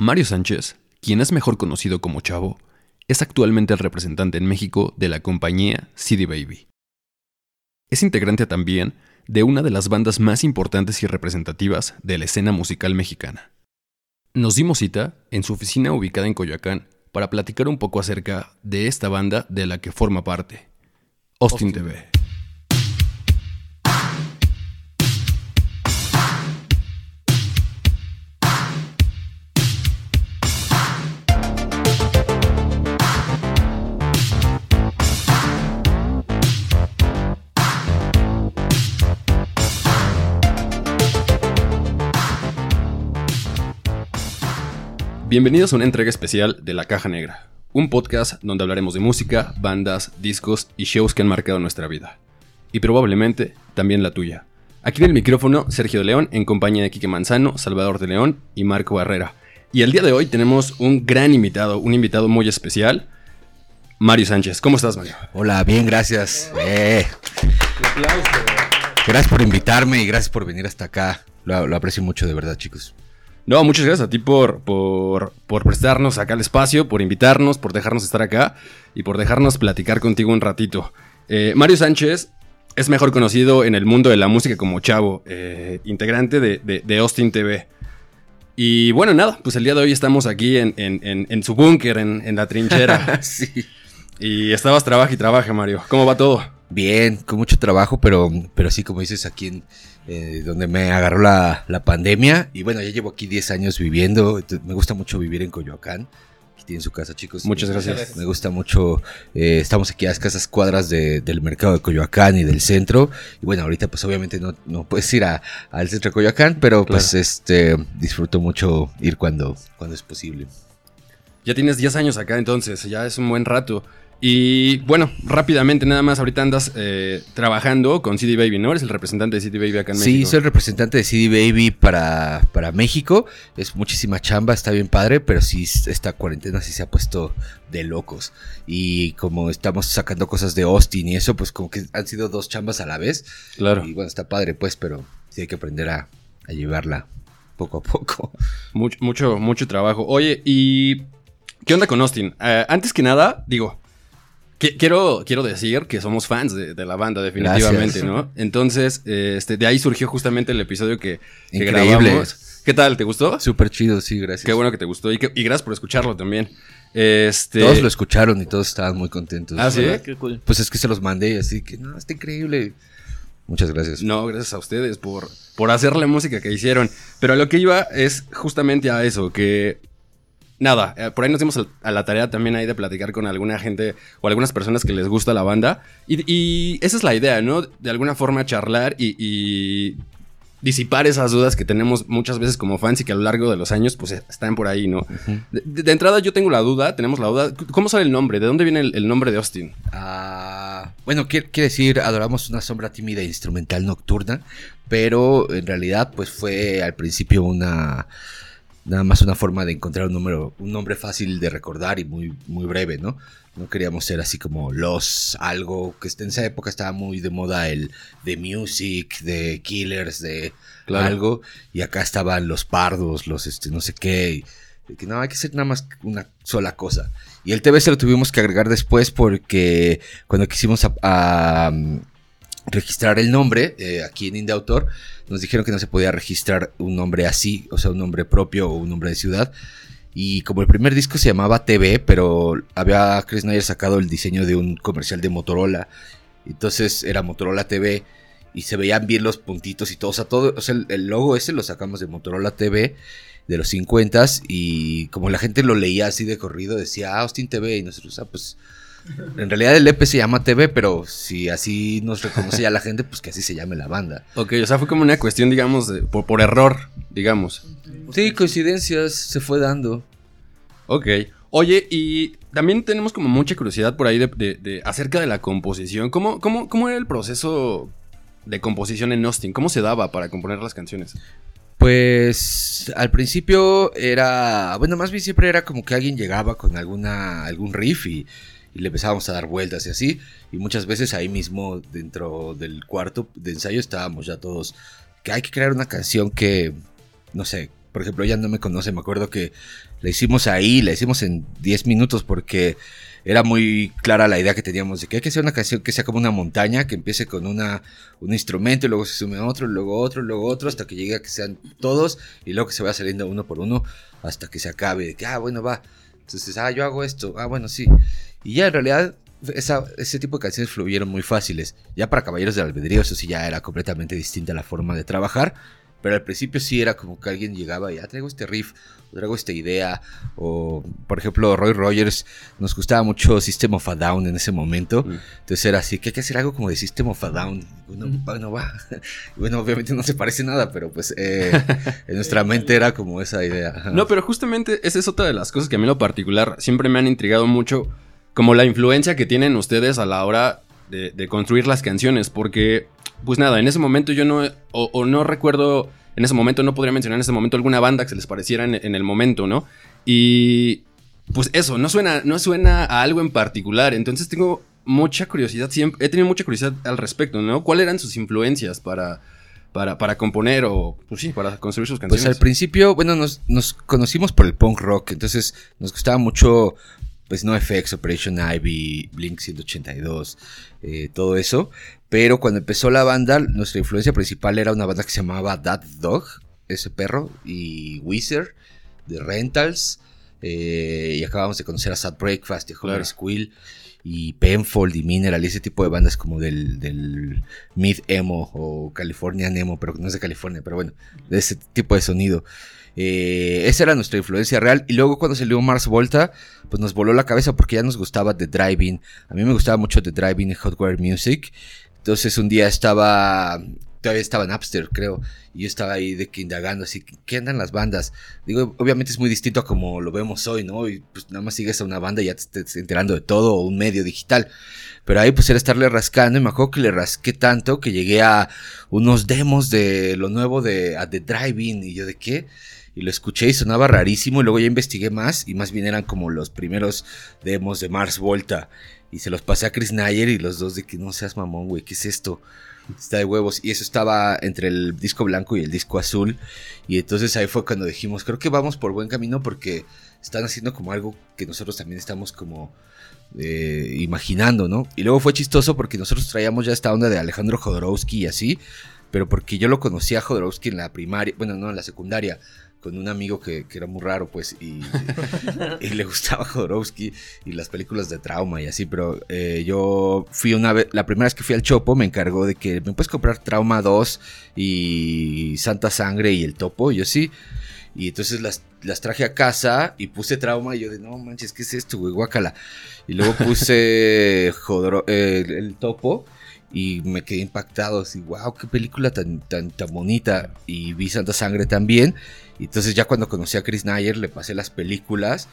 Mario Sánchez, quien es mejor conocido como Chavo, es actualmente el representante en México de la compañía CD Baby. Es integrante también de una de las bandas más importantes y representativas de la escena musical mexicana. Nos dimos cita en su oficina ubicada en Coyoacán para platicar un poco acerca de esta banda de la que forma parte, Austin, TV. Bienvenidos a una entrega especial de La Caja Negra, un podcast donde hablaremos de música, bandas, discos y shows que han marcado nuestra vida. Y probablemente también la tuya. Aquí en el micrófono, Sergio de León, en compañía de Quique Manzano, Salvador de León y Marco Barrera. Y el día de hoy tenemos un gran invitado, un invitado muy especial, Mario Sánchez. ¿Cómo estás, Mario? Hola, bien, gracias. Eh. Gracias por invitarme y gracias por venir hasta acá. lo aprecio mucho, de verdad, chicos. No, muchas gracias a ti por, por, prestarnos acá el espacio, por invitarnos, por dejarnos estar acá y por dejarnos platicar contigo un ratito. Eh, Mario Sánchez es mejor conocido en el mundo de la música como Chavo, eh, integrante de, Austin TV. Y bueno, nada, pues el día de hoy estamos aquí en, su búnker, en, la trinchera. sí. Y estabas trabaja y trabaja, Mario. ¿Cómo va todo? Bien, con mucho trabajo, pero, pero sí, como dices, aquí en, eh, donde me agarró la, pandemia. Y bueno, ya llevo aquí 10 años viviendo. Me gusta mucho vivir en Coyoacán. Aquí tienen su casa, chicos. Muchas gracias. Me gusta mucho. Eh, estamos aquí a escasas cuadras del mercado de Coyoacán y del centro. Y bueno, ahorita pues obviamente no, no puedes ir al centro de Coyoacán, pero pues este disfruto mucho ir cuando, cuando es posible. Ya tienes 10 años acá entonces, ya es un buen rato. Y bueno, rápidamente, nada más, ahorita andas eh, trabajando con CD Baby, ¿no? Eres el representante de CD Baby acá en México. Sí, soy el representante de CD Baby para, para México. Es muchísima chamba, está bien padre, pero sí, esta cuarentena sí se ha puesto de locos. Y como estamos sacando cosas de Austin y eso, pues como que han sido dos chambas a la vez. Claro. Y bueno, está padre, pues, pero sí hay que aprender a, llevarla poco a poco. Mucho, mucho, mucho trabajo. Oye, ¿y qué onda con Austin? Eh, antes que nada, digo, Quiero, quiero decir que somos fans de, la banda, definitivamente, ¿no? Entonces, este, de ahí surgió justamente el episodio que, que grabamos. ¿Qué tal? ¿Te gustó? Súper chido, sí, gracias. Qué bueno que te gustó y, gracias por escucharlo también. Este... Todos lo escucharon y todos estaban muy contentos. Ah, sí. Pues es que se los mandé, así que no, está increíble. Muchas gracias. No, gracias a ustedes por, por hacer la música que hicieron. Pero a lo que iba es justamente a eso, que nada, eh, por ahí nos dimos a la tarea también ahí de platicar con alguna gente o algunas personas que les gusta la banda. Y, esa es la idea, ¿no? De alguna forma charlar y, disipar esas dudas que tenemos muchas veces como fans y que a lo largo de los años pues están por ahí, ¿no? de, entrada yo tengo la duda, tenemos la duda, ¿cómo sale el nombre? ¿De dónde viene el, nombre de Austin? Ah, bueno, quiere, decir, adoramos una sombra tímida e instrumental nocturna, pero en realidad pues fue al principio una nada más una forma de encontrar un número, un nombre fácil de recordar y muy, muy breve, ¿no? No queríamos ser así como los algo que en esa época estaba muy de moda el de music, de killers, de algo y acá estaban los pardos, los este no sé qué, que no hay que ser nada más una sola cosa. Y el TV se lo tuvimos que agregar después porque cuando quisimos a, registrar el nombre eh, aquí en Indie Autor, nos dijeron que no se podía registrar un nombre así, o sea, un nombre propio o un nombre de ciudad. Y como el primer disco se llamaba TV, pero había Chris Nayer sacado el diseño de un comercial de Motorola. Entonces era Motorola TV y se veían bien los puntitos y todo. O sea, todo, o sea, el, logo ese lo sacamos de Motorola TV de los 50 y como la gente lo leía así de corrido, decía ah, Austin TV y nosotros, ah, pues en realidad el EP se llama TV, pero si así nos reconoce ya la gente, pues que así se llame la banda. Ok, o sea, fue como una cuestión, digamos, por, error, digamos. Sí, coincidencias se fue dando. Ok. Oye, y también tenemos como mucha curiosidad por ahí de, acerca de la composición. ¿Cómo, cómo, ¿Cómo era el proceso de composición en Austin? ¿Cómo se daba para componer las canciones? Pues al principio era, bueno, más bien siempre era como que alguien llegaba con alguna algún riff y y le empezábamos a dar vueltas y así. Y muchas veces ahí mismo dentro del cuarto de ensayo estábamos ya todos, que hay que crear una canción que, no sé, por ejemplo, ella no me conoce, me acuerdo que la hicimos ahí, la hicimos en 10 minutos porque era muy clara la idea que teníamos de que hay que hacer una canción que sea como una montaña, que empiece con una, un instrumento y luego se sume otro, luego otro, luego otro, hasta que llegue a que sean todos y luego que se vaya saliendo uno por uno hasta que se acabe. De que, ah, bueno, va. Entonces, ah, yo hago esto, ah, bueno, sí. Y ya en realidad ese tipo de canciones fluyeron muy fáciles. Ya para Caballeros del Albedrío, eso sí ya era completamente distinta la forma de trabajar. Pero al principio sí era como que alguien llegaba y ya ah, traigo este riff, o traigo esta idea. O, por ejemplo, Roy Rogers, nos gustaba mucho System of a Down en ese momento. Mm. Entonces era así, que hay que hacer algo como de System of a Down. Bueno, bueno va. bueno, obviamente no se parece nada, pero pues eh, en nuestra mente era como esa idea. No, pero justamente esa es otra de las cosas que a mí en lo particular siempre me han intrigado mucho. Como la influencia que tienen ustedes a la hora de construir las canciones. Porque pues nada, en ese momento yo no, o, no recuerdo, en ese momento no podría mencionar en ese momento alguna banda que se les pareciera en, el momento, ¿no? Y pues eso, no suena, no suena a algo en particular, entonces tengo mucha curiosidad, siempre, he tenido mucha curiosidad al respecto, ¿no? ¿Cuáles eran sus influencias para, para, para componer o, pues sí, para construir sus canciones? Pues al principio, bueno, nos, nos conocimos por el punk rock, entonces nos gustaba mucho pues no FX, Operation Ivy, Blink 182, eh, todo eso. Pero cuando empezó la banda, nuestra influencia principal era una banda que se llamaba That Dog, ese perro, y Wizard, de Rentals. Eh, y acabamos de conocer a Sad Breakfast y Homer Squill y Penfold y Mineral y ese tipo de bandas como del, del Mid Emo o Californian Emo, pero no es de California, pero bueno, de ese tipo de sonido. Eh, esa era nuestra influencia real. Y luego cuando salió Mars Volta, pues nos voló la cabeza porque ya nos gustaba The Driving. A mí me gustaba mucho The Driving y Hotwire Music. Entonces un día estaba, todavía estaba en Napster, creo, y yo estaba ahí de que indagando, así, ¿qué andan las bandas? Digo, obviamente es muy distinto a como lo vemos hoy, ¿no? Y pues nada más sigues a una banda y ya te estás enterando de todo, o un medio digital. Pero ahí pues era estarle rascando y me acuerdo que le rasqué tanto que llegué a unos demos de lo nuevo de a The Driving y yo de qué y lo escuché y sonaba rarísimo y luego ya investigué más y más bien eran como los primeros demos de Mars Volta y se los pasé a Chris Nayer y los dos de que no seas mamón, güey, ¿qué es esto? Está de huevos. Y eso estaba entre el disco blanco y el disco azul. Y entonces ahí fue cuando dijimos, creo que vamos por buen camino porque están haciendo como algo que nosotros también estamos como eh, imaginando, ¿no? Y luego fue chistoso porque nosotros traíamos ya esta onda de Alejandro Jodorowsky y así, pero porque yo lo conocí a Jodorowsky en la primaria, bueno, no, en la secundaria con un amigo que, era muy raro, pues, y, le gustaba Jodorowsky y las películas de trauma y así, pero eh, yo fui una vez, la primera vez que fui al Chopo me encargó de que me puedes comprar Trauma 2 y Santa Sangre y el Topo, y yo sí, y entonces las, las traje a casa y puse Trauma y yo de, no manches, ¿qué es esto, güey? Guácala. Y luego puse el Topo y me quedé impactado, así, wow, qué película tan, tan, tan bonita. Y vi Santa Sangre también. Y entonces ya cuando conocí a Chris Nayer le pasé las películas.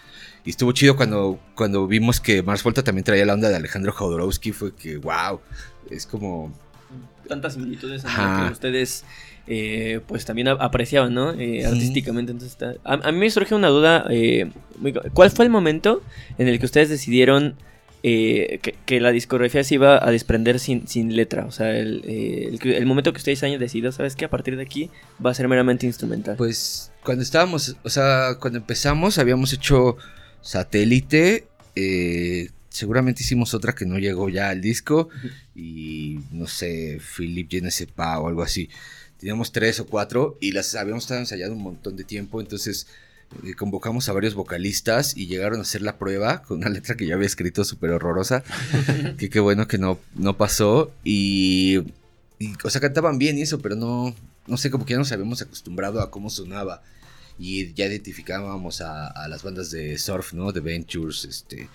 Y estuvo chido cuando, cuando vimos que Mars Volta también traía la onda de Alejandro Jodorowsky. Fue que, wow, es como... Tantas similitudes que ustedes eh, pues también apreciaban, ¿no? Eh, artísticamente. Entonces, a, mí me surge una duda. Eh, ¿Cuál fue el momento en el que ustedes decidieron eh, que, la discografía se iba a desprender sin, sin letra. O sea, el, el, momento que ustedes hayan decidido, ¿sabes que A partir de aquí va a ser meramente instrumental. Pues cuando estábamos, o sea, cuando empezamos habíamos hecho satélite. Eh, seguramente hicimos otra que no llegó ya al disco. Y no sé, Philip Genesepa o algo así. Teníamos tres o cuatro y las habíamos estado ensayando un montón de tiempo. Entonces eh, convocamos a varios vocalistas y llegaron a hacer la prueba con una letra que yo había escrito súper horrorosa. que qué bueno que no, no pasó. Y, o sea, cantaban bien y eso, pero no, no sé, como que ya nos habíamos acostumbrado a cómo sonaba. Y ya identificábamos a, las bandas de surf, ¿no? De Ventures, este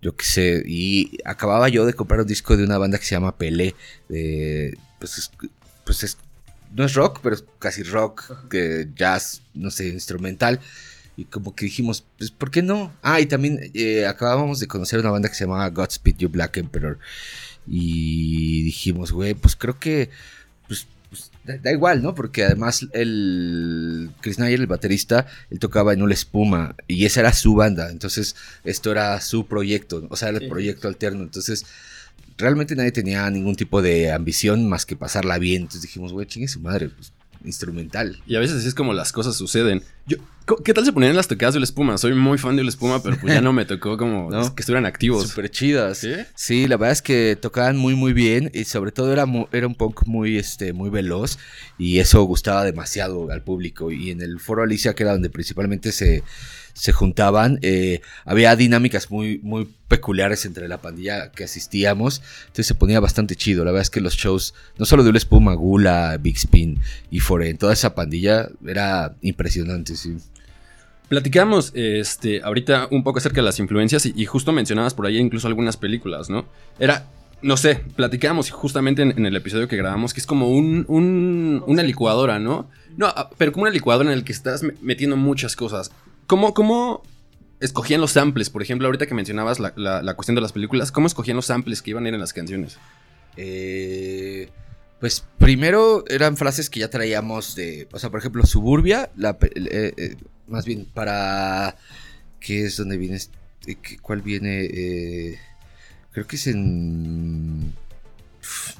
yo qué sé, y acababa yo de comprar un disco de una banda que se llama Pelé, de, pues, pues es no es rock, pero es casi rock, que jazz, no sé, instrumental. Y como que dijimos, pues, ¿por qué no? Ah, y también eh, acabábamos de conocer una banda que se llamaba Godspeed You Black Emperor. Y dijimos, güey, pues creo que, pues, pues da, igual, ¿no? Porque además el Chris Nayer, el baterista, él tocaba en una espuma y esa era su banda. Entonces, esto era su proyecto, o sea, el proyecto alterno. Entonces, realmente nadie tenía ningún tipo de ambición más que pasarla bien. Entonces dijimos, güey, chingue su madre, pues instrumental. Y a veces así es como las cosas suceden. Yo, ¿Qué tal se ponían las tocadas de la espuma? Soy muy fan de la espuma, pero pues ya no me tocó como que estuvieran activos. Súper chidas. ¿Sí? ¿Sí? la verdad es que tocaban muy muy bien y sobre todo era, era un punk muy, este, muy veloz y eso gustaba demasiado al público. Y en el foro Alicia, que era donde principalmente se se juntaban. Eh, había dinámicas muy, muy peculiares entre la pandilla que asistíamos. Entonces se ponía bastante chido. La verdad es que los shows, no solo de Una Espuma, Gula, Big Spin y Foren, toda esa pandilla era impresionante, sí. Platicamos este, ahorita un poco acerca de las influencias y, justo mencionabas por ahí incluso algunas películas, ¿no? Era, no sé, platicamos justamente en, el episodio que grabamos que es como un, una licuadora, ¿no? No, pero como una licuadora en la que estás metiendo muchas cosas. ¿Cómo, ¿Cómo escogían los samples? Por ejemplo, ahorita que mencionabas la, cuestión de las películas, ¿cómo escogían los samples que iban a ir en las canciones? Eh, pues primero eran frases que ya traíamos de, o sea, por ejemplo, Suburbia, la, eh, eh, más bien para, ¿qué es donde viene? ¿Cuál viene? creo que es en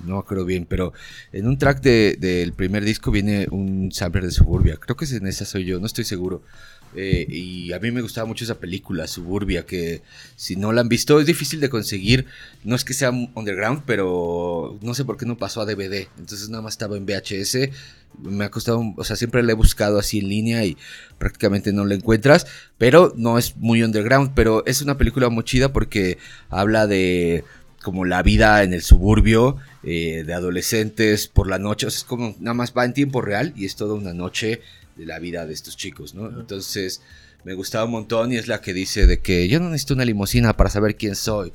no creo bien, pero en un track del primer disco viene un sampler de Suburbia. Creo que es en esa soy yo, no estoy seguro. Eh, y a mí me gustaba mucho esa película, Suburbia, que si no la han visto es difícil de conseguir. No es que sea underground, pero no sé por qué no pasó a DVD. Entonces nada más estaba en VHS. Me ha costado, o sea, siempre la he buscado así en línea y prácticamente no la encuentras. Pero no es muy underground, pero es una película muy chida porque habla de como la vida en el suburbio eh, de adolescentes por la noche. O sea, es como nada más va en tiempo real y es toda una noche de la vida de estos chicos, ¿no? Entonces me gustaba un montón y es la que dice de que yo no necesito una limusina para saber quién soy.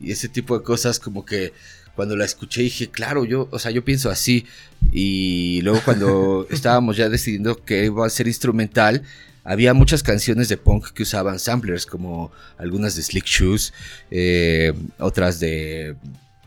Y ese tipo de cosas como que cuando la escuché dije, claro, yo, o sea, yo pienso así. Y luego cuando estábamos ya decidiendo que iba a ser instrumental, había muchas canciones de punk que usaban samplers, como algunas de Slick Shoes, eh, otras de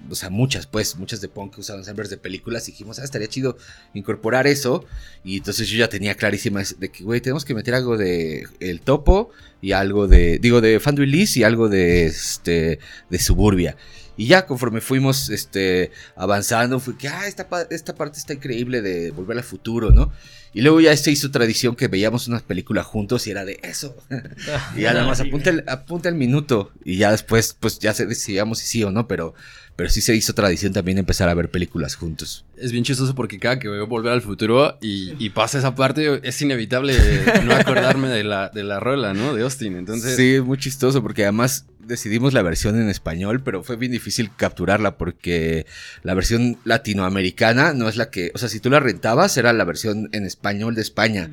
o sea, muchas, pues, muchas de punk que usaban samplers de películas. Y dijimos, ah, estaría chido incorporar eso. Y entonces yo ya tenía clarísima de que, güey, tenemos que meter algo de El Topo y algo de, digo, de Fan Release y algo de, este, de Suburbia. Y ya conforme fuimos este, avanzando, fue que, ah, esta, esta parte está increíble de Volver al Futuro, ¿no? Y luego ya se hizo tradición que veíamos unas películas juntos y era de eso. y ya nada más apunta el, apunta el minuto. Y ya después, pues ya se decidíamos si sí o no, pero pero sí se hizo tradición también empezar a ver películas juntos. Es bien chistoso porque cada que veo Volver al Futuro y, pasa esa parte, es inevitable no acordarme de la, de la rola, ¿no? De Austin. Entonces... Sí, es muy chistoso porque además decidimos la versión en español, pero fue bien difícil capturarla porque la versión latinoamericana no es la que, o sea, si tú la rentabas era la versión en español de España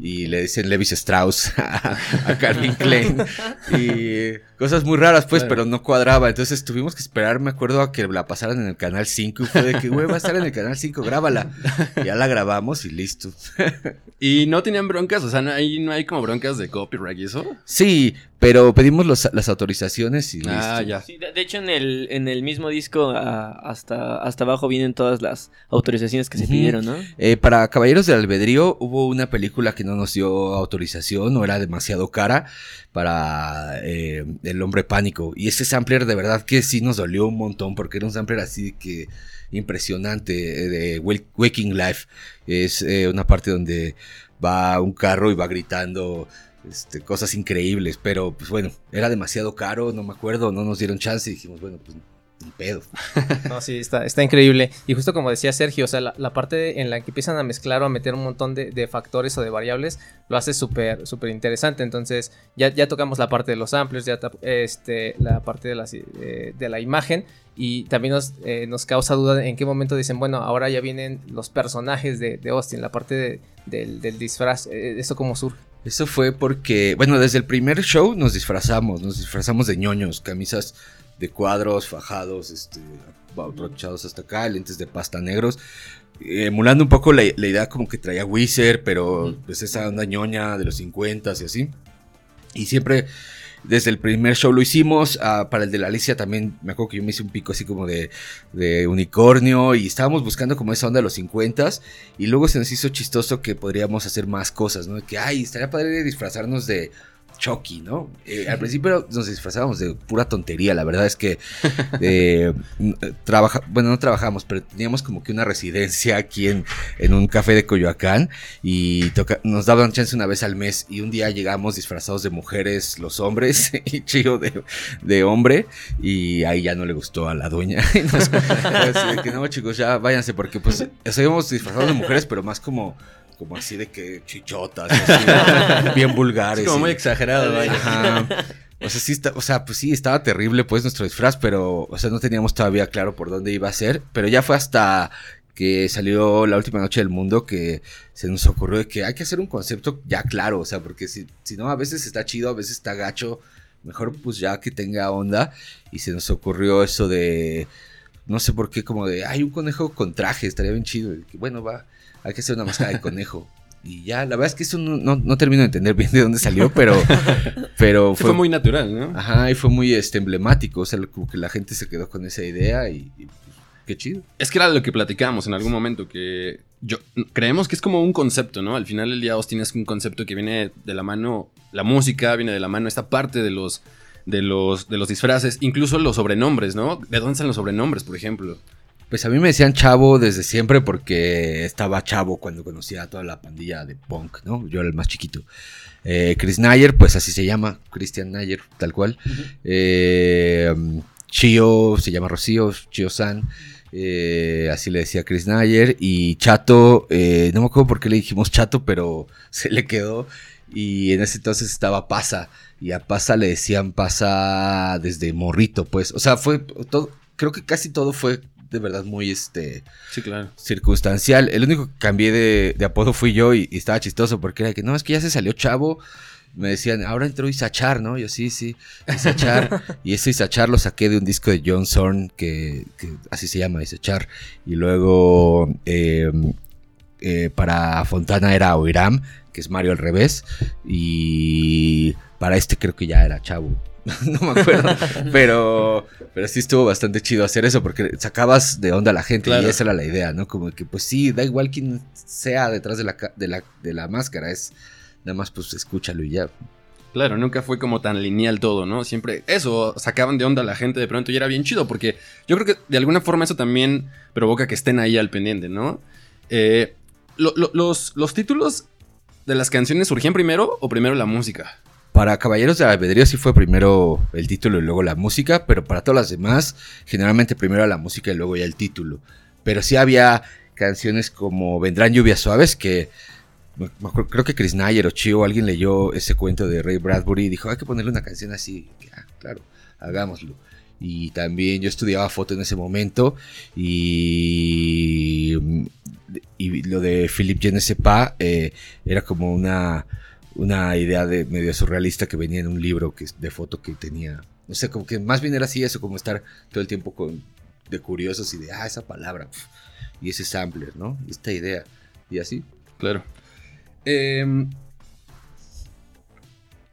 y le dicen Levis Strauss a, Calvin Klein y cosas muy raras pues, pero no cuadraba, entonces tuvimos que esperar, me acuerdo, a que la pasaran en el canal 5 y fue de que, güey, va a estar en el canal 5, grábala. ya la grabamos y listo. y no tenían broncas, o sea, no hay, no hay como broncas de copyright y eso. Sí, pero pedimos las autorizaciones y ah, ya. de, hecho, en el, en el mismo disco hasta, hasta abajo vienen todas las autorizaciones que se pidieron, ¿no? Eh, para Caballeros del Albedrío hubo una película que no nos dio autorización o era demasiado cara para eh, El Hombre Pánico. Y ese sampler de verdad que sí nos dolió un montón porque era un sampler así que impresionante eh, de Waking Life. Es una parte donde va un carro y va gritando este, cosas increíbles, pero pues bueno, era demasiado caro, no me acuerdo, no nos dieron chance y dijimos, bueno, pues ni pedo. No, sí, está, está increíble. Y justo como decía Sergio, o sea, la, parte en la que empiezan a mezclar o a meter un montón de, factores o de variables, lo hace súper, súper interesante. Entonces, ya, ya tocamos la parte de los amplios, ya este, la parte de, eh, de la imagen. Y también nos, eh, nos causa duda en qué momento dicen, bueno, ahora ya vienen los personajes de, de Austin, la parte del, del, disfraz, eh, ¿eso cómo surge? Eso fue porque, bueno, desde el primer show nos disfrazamos, nos disfrazamos de ñoños, camisas de cuadros, fajados, este, abrochados hasta acá, lentes de pasta negros, emulando un poco la, idea como que traía Wizard, pero pues esa onda ñoña de los 50 y así. Y siempre desde el primer show lo hicimos. Ah, para el de la Alicia también me acuerdo que yo me hice un pico así como de, unicornio. Y estábamos buscando como esa onda de los 50 Y luego se nos hizo chistoso que podríamos hacer más cosas, ¿no? Que, ay, estaría padre disfrazarnos de Chucky, ¿no? Eh, al principio nos disfrazábamos de pura tontería, la verdad es que eh, trabaja, bueno, no trabajamos, pero teníamos como que una residencia aquí en, en un café de Coyoacán y nos daban chance una vez al mes y un día llegamos disfrazados de mujeres los hombres y chido de, de hombre y ahí ya no le gustó a la dueña. y nos, que no, chicos, ya váyanse porque pues seguimos disfrazados de mujeres, pero más como como así de que chichotas, bien vulgares. como muy exagerado, vaya. O sea, sí está, o sea, pues sí, estaba terrible pues nuestro disfraz, pero, o sea, no teníamos todavía claro por dónde iba a ser, pero ya fue hasta que salió la última noche del mundo que se nos ocurrió que hay que hacer un concepto ya claro, o sea, porque si, si no, a veces está chido, a veces está gacho, mejor pues ya que tenga onda, y se nos ocurrió eso de, no sé por qué, como de, hay un conejo con traje, estaría bien chido, y que bueno, va hay que hacer una máscara de conejo. Y ya, la verdad es que eso no, termino de entender bien de dónde salió, pero, pero fue, muy natural, ¿no? Ajá, y fue muy este, emblemático, o sea, como que la gente se quedó con esa idea y, qué chido. Es que era lo que platicábamos en algún momento, que yo creemos que es como un concepto, ¿no? Al final del día Austin es un concepto que viene de la mano, la música viene de la mano, esta parte de los, de los, de los disfraces, incluso los sobrenombres, ¿no? ¿De dónde salen los sobrenombres, por ejemplo? Pues a mí me decían chavo desde siempre porque estaba chavo cuando conocía a toda la pandilla de punk, ¿no? Yo era el más chiquito. Eh, Chris Nayer, pues así se llama, Christian Nayer, tal cual. Eh, Chio, se llama Rocío, Chio San. Eh, así le decía Chris Nayer. Y Chato, no me acuerdo por qué le dijimos Chato, pero se le quedó. Y en ese entonces estaba Pasa. Y a Pasa le decían Pasa desde morrito, pues. O sea, fue todo. Creo que casi todo fue de verdad muy este sí, claro. circunstancial. El único que cambié de, apodo fui yo y, estaba chistoso porque era que no, es que ya se salió chavo. Me decían, ahora entró Isachar, ¿no? Yo sí, sí, Isachar. y ese Isachar lo saqué de un disco de John Zorn, que, así se llama, Isachar. Y luego em, eh, para Fontana era Oiram, que es Mario al revés. Y para este creo que ya era chavo. no me acuerdo. pero, pero sí estuvo bastante chido hacer eso porque sacabas de onda a la gente y esa era la idea, ¿no? Como que pues sí, da igual quién sea detrás de la, de la, de la máscara, es nada más pues escúchalo y ya. Claro, nunca fue como tan lineal todo, ¿no? Siempre eso, sacaban de onda a la gente de pronto y era bien chido porque yo creo que de alguna forma eso también provoca que estén ahí al pendiente, ¿no? Eh, los, los títulos de las canciones surgían primero o primero la música? Para Caballeros de Albedrío sí fue primero el título y luego la música, pero para todas las demás, generalmente primero la música y luego ya el título. Pero sí había canciones como Vendrán lluvias suaves que creo que Chris Nayer o Chio alguien leyó ese cuento de Ray Bradbury y dijo, hay que ponerle una canción así. Ah, claro, hagámoslo. Y también yo estudiaba foto en ese momento y, y lo de Philippe Genesepa eh, era como una una idea de medio surrealista que venía en un libro que, de foto que tenía. No sé, como que más bien era así eso, como estar todo el tiempo con, de curiosos y de, ah, esa palabra, y ese sampler, ¿no? Esta idea, y así. Claro. Em,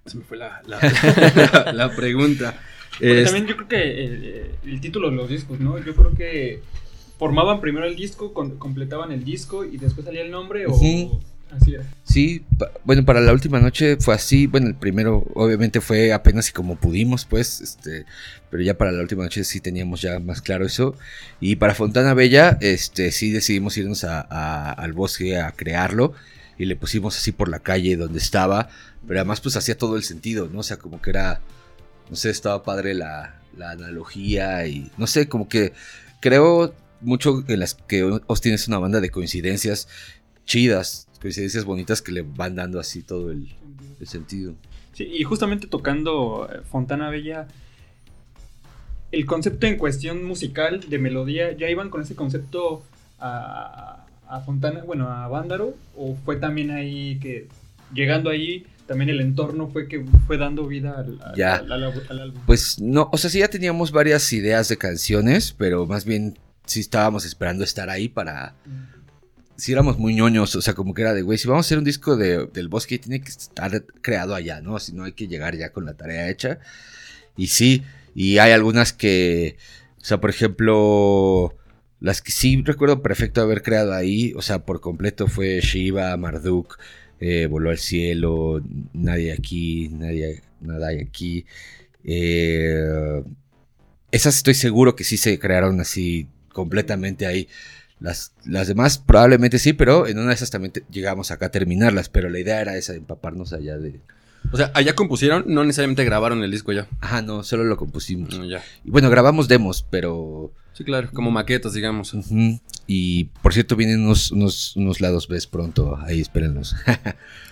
se me fue la, la, pregunta. También yo creo que el, título de los discos, ¿no? Yo creo que formaban primero el disco, completaban el disco y después salía el nombre o... Así Sí, bueno, para la última noche fue así. Bueno, el primero obviamente fue apenas y como pudimos, pues, este, pero ya para la última noche sí teníamos ya más claro eso. Y para Fontana Bella, este, sí decidimos irnos al bosque a crearlo y le pusimos así por la calle donde estaba, pero además pues hacía todo el sentido, ¿no? O sea, como que era, no sé, estaba padre la, la analogía y, no sé, como que creo mucho en las que Austin es una banda de coincidencias chidas, coincidencias bonitas que le van dando así todo el, sentido. Sí, y justamente tocando eh, Fontana Bella, el concepto en cuestión musical de melodía, ¿ya iban con ese concepto a, Fontana, bueno, a Vándaro? ¿O fue también ahí que, llegando ahí, también el entorno fue que fue dando vida al, al, álbum? Pues no, o sea, sí ya teníamos varias ideas de canciones, pero más bien sí estábamos esperando estar ahí para... Mm si éramos muy ñoños, o sea, como que era de, güey, si vamos a hacer un disco de, del bosque, tiene que estar creado allá, ¿no? Si no hay que llegar ya con la tarea hecha. Y sí, y hay algunas que, o sea, por ejemplo, las que sí recuerdo perfecto haber creado ahí, o sea, por completo fue Shiva, Marduk, eh, Voló al cielo, Nadie aquí, Nadie, Nada hay aquí. Eh, esas estoy seguro que sí se crearon así completamente ahí. Las, las demás probablemente sí, pero en una de esas también llegamos acá a terminarlas, pero la idea era esa, empaparnos allá de... O sea, allá compusieron, no necesariamente grabaron el disco ya. Ajá, no, solo lo compusimos. No, ya. Y bueno, grabamos demos, pero... Sí, claro, como maquetas, digamos. Y por cierto, vienen unos, unos, unos lados B pronto, ahí espérenlos.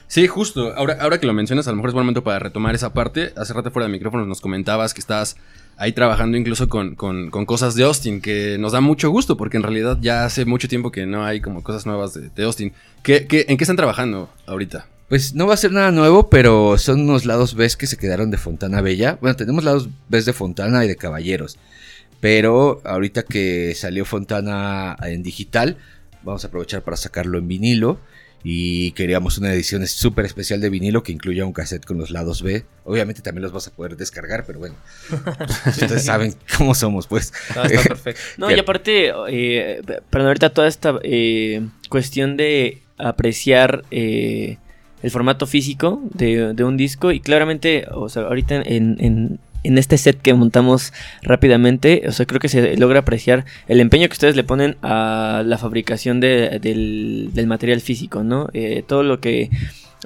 Sí, justo. Ahora, ahora que lo mencionas, a lo mejor es buen momento para retomar esa parte. Hace rato fuera de micrófono nos comentabas que estás ahí trabajando incluso con, con- cosas de Austin, que nos da mucho gusto, porque en realidad ya hace mucho tiempo que no hay como cosas nuevas de, Austin. ¿Qué, qué, en qué están trabajando ahorita? Pues no va a ser nada nuevo, pero son unos lados B que se quedaron de Fontana Bella. Bueno, tenemos lados B de Fontana y de Caballeros. Pero ahorita que salió Fontana en digital, vamos a aprovechar para sacarlo en vinilo. Y queríamos una edición súper especial de vinilo que incluya un cassette con los lados B. Obviamente también los vas a poder descargar, pero bueno. Ustedes saben cómo somos, pues. No, está perfecto. No, y aparte, eh, perdón, ahorita toda esta eh, cuestión de apreciar eh, el formato físico de, de un disco y claramente, o sea, ahorita en, en, en este set que montamos rápidamente, o sea, creo que se logra apreciar el empeño que ustedes le ponen a la fabricación de- del, del material físico, ¿no? Eh, todo lo que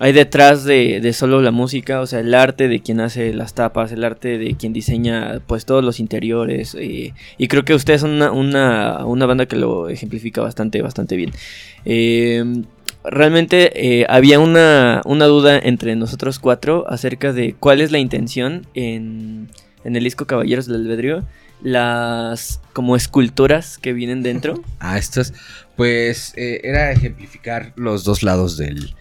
hay detrás de, de solo la música, o sea, el arte de quien hace las tapas, el arte de quien diseña pues todos los interiores. eh, y creo que ustedes son una, una, una banda que lo ejemplifica bastante, bastante bien. Eh, realmente eh, había una, una duda entre nosotros cuatro acerca de cuál es la intención en, en el disco Caballeros del Albedrío. Las como esculturas que vienen dentro. Ah, estas, pues eh, era ejemplificar los dos lados del,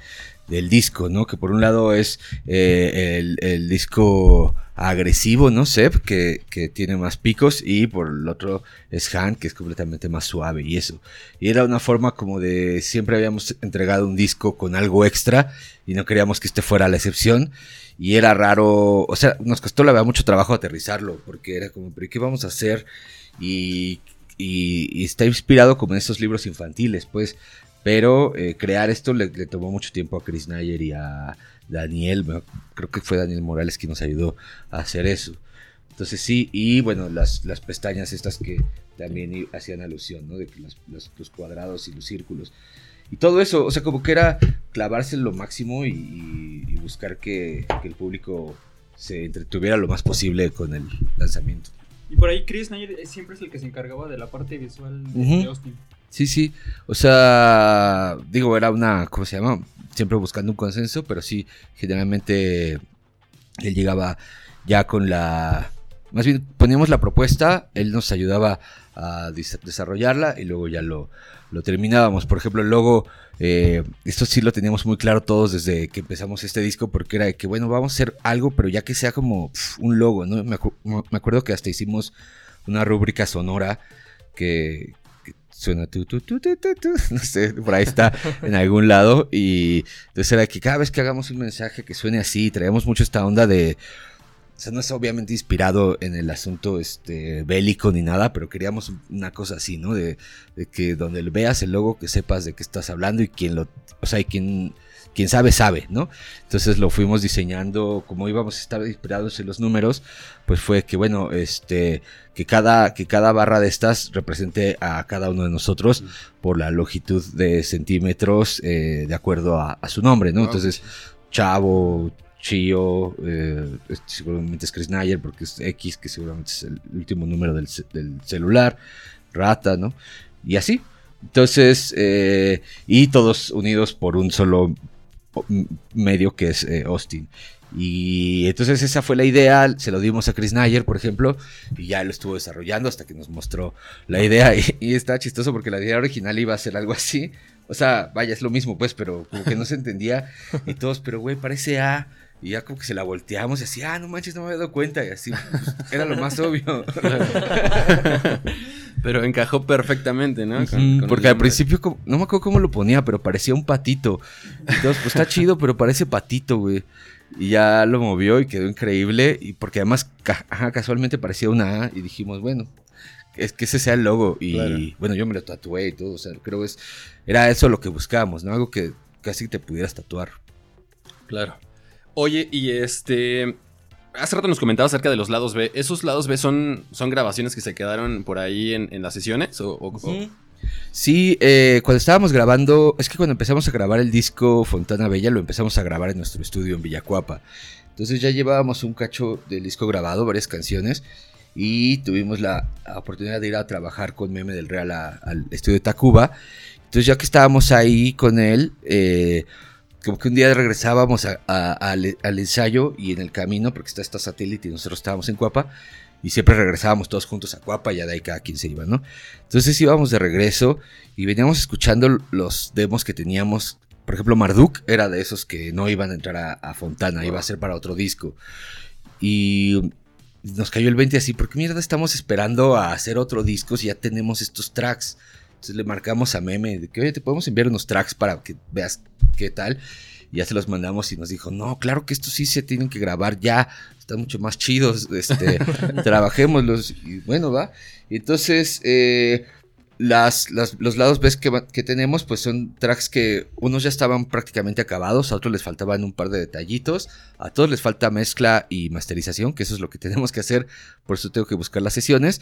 del disco, ¿no? Que por un lado es eh, el, el disco agresivo, ¿no? Seb, que, que tiene más picos, y por el otro es Han, que es completamente más suave y eso. Y era una forma como de siempre habíamos entregado un disco con algo extra y no queríamos que este fuera la excepción. Y era raro, o sea, nos costó la verdad mucho trabajo aterrizarlo, porque era como, pero ¿y ¿qué vamos a hacer? Y, y- está inspirado como en estos libros infantiles, pues. Pero eh, crear esto le, le tomó mucho tiempo a Chris Nayer y a Daniel. Creo que fue Daniel Morales quien nos ayudó a hacer eso. Entonces sí, y bueno, las, las pestañas estas que también hacían alusión, ¿no? De que los, los- los cuadrados y los círculos. Y todo eso, o sea, como que era clavarse en lo máximo y, y- y buscar que, que el público se entretuviera lo más posible con el lanzamiento. Y por ahí Chris Nayer siempre es el que se encargaba de la parte visual de, de Austin. Sí, sí. O sea, digo, era una, ¿cómo se llama? Siempre buscando un consenso, pero sí, generalmente él llegaba ya con la... Más bien, poníamos la propuesta, él nos ayudaba a desarrollarla y luego ya lo, lo terminábamos. Por ejemplo, el logo, eh, esto sí lo teníamos muy claro todos desde que empezamos este disco, porque era de que, bueno, vamos a hacer algo, pero ya que sea como un logo, ¿no? Me, acu- me acuerdo que hasta hicimos una rúbrica sonora que suena tu, tu, tu, tu, tu, tu, no sé, por ahí está en algún lado. Y entonces era que cada vez que hagamos un mensaje que suene así, traemos mucho esta onda de. O sea, no es obviamente inspirado en el asunto este, bélico ni nada, pero queríamos una cosa así, ¿no? De, de que donde veas el logo, que sepas de qué estás hablando y quien lo. O sea, y quien, quien sabe, sabe, ¿no? Entonces lo fuimos diseñando, como íbamos a estar inspirados en los números, pues fue que, bueno, este, que cada, que cada barra de estas represente a cada uno de nosotros por la longitud de centímetros eh, de acuerdo a, a su nombre, ¿no? Wow. Entonces, Chavo, Chio, eh, este seguramente es Chris Nayer porque es X, que seguramente es el último número del, ce- del celular, Rata, ¿no? Y así. Entonces, eh, y todos unidos por un solo medio que es eh, Austin. Y entonces esa fue la idea, se lo dimos a Chris Nayer, por ejemplo, y ya lo estuvo desarrollando hasta que nos mostró la idea. Y, y está chistoso porque la idea original iba a ser algo así. O sea, vaya, es lo mismo, pues, pero como que no se entendía. Y todos, pero güey, parece A. Y ya como que se la volteamos y así, ah, no manches, no me había dado cuenta. Y así, pues, era lo más obvio. Pero encajó perfectamente, ¿no? Con- Ujú, con porque al principio, como- no me acuerdo cómo lo ponía, pero parecía un patito. Entonces, pues está chido, pero parece patito, güey. Y ya lo movió y quedó increíble. Y porque además, ca- ajá, casualmente parecía una A. Y dijimos, bueno, es que ese sea el logo. Y Claro. bueno, yo me lo tatué y todo. O sea, creo que es, era eso lo que buscábamos, ¿no? Algo que casi te pudieras tatuar. Claro. Oye, y este. Hace rato nos comentabas acerca de los lados B. ¿Esos lados B son, son grabaciones que se quedaron por ahí en, en las sesiones? ¿O, o- o- Sí, eh, cuando estábamos grabando, es que cuando empezamos a grabar el disco Fontana Bella, lo empezamos a grabar en nuestro estudio en Villacuapa. Entonces ya llevábamos un cacho del disco grabado, varias canciones, y tuvimos la oportunidad de ir a trabajar con Meme del Real a- al estudio de Tacuba. Entonces ya que estábamos ahí con él, eh, como que un día regresábamos al, ensayo y en el camino, porque está esta satélite y nosotros estábamos en Cuapa, y siempre regresábamos todos juntos a Cuapa y ya de ahí cada quien se iba, ¿no? Entonces íbamos de regreso y veníamos escuchando los demos que teníamos. Por ejemplo, Marduk era de esos que no iban a entrar a, a Fontana, iba a ser para otro disco. Y nos cayó el 20 así, ¿por qué mierda estamos esperando a hacer otro disco si ya tenemos estos tracks? Entonces le marcamos a Meme de que, oye, te podemos enviar unos tracks para que veas qué tal. Y ya se los mandamos y nos dijo, no, claro que estos sí se tienen que grabar ya, están mucho más chidos, este, trabajémoslos. Y bueno, va. Y entonces, eh, las, las- los lados B que, que tenemos, pues son tracks que unos ya estaban prácticamente acabados, a otros les faltaban un par de detallitos, a todos les falta mezcla y masterización, que eso es lo que tenemos que hacer, por eso tengo que buscar las sesiones.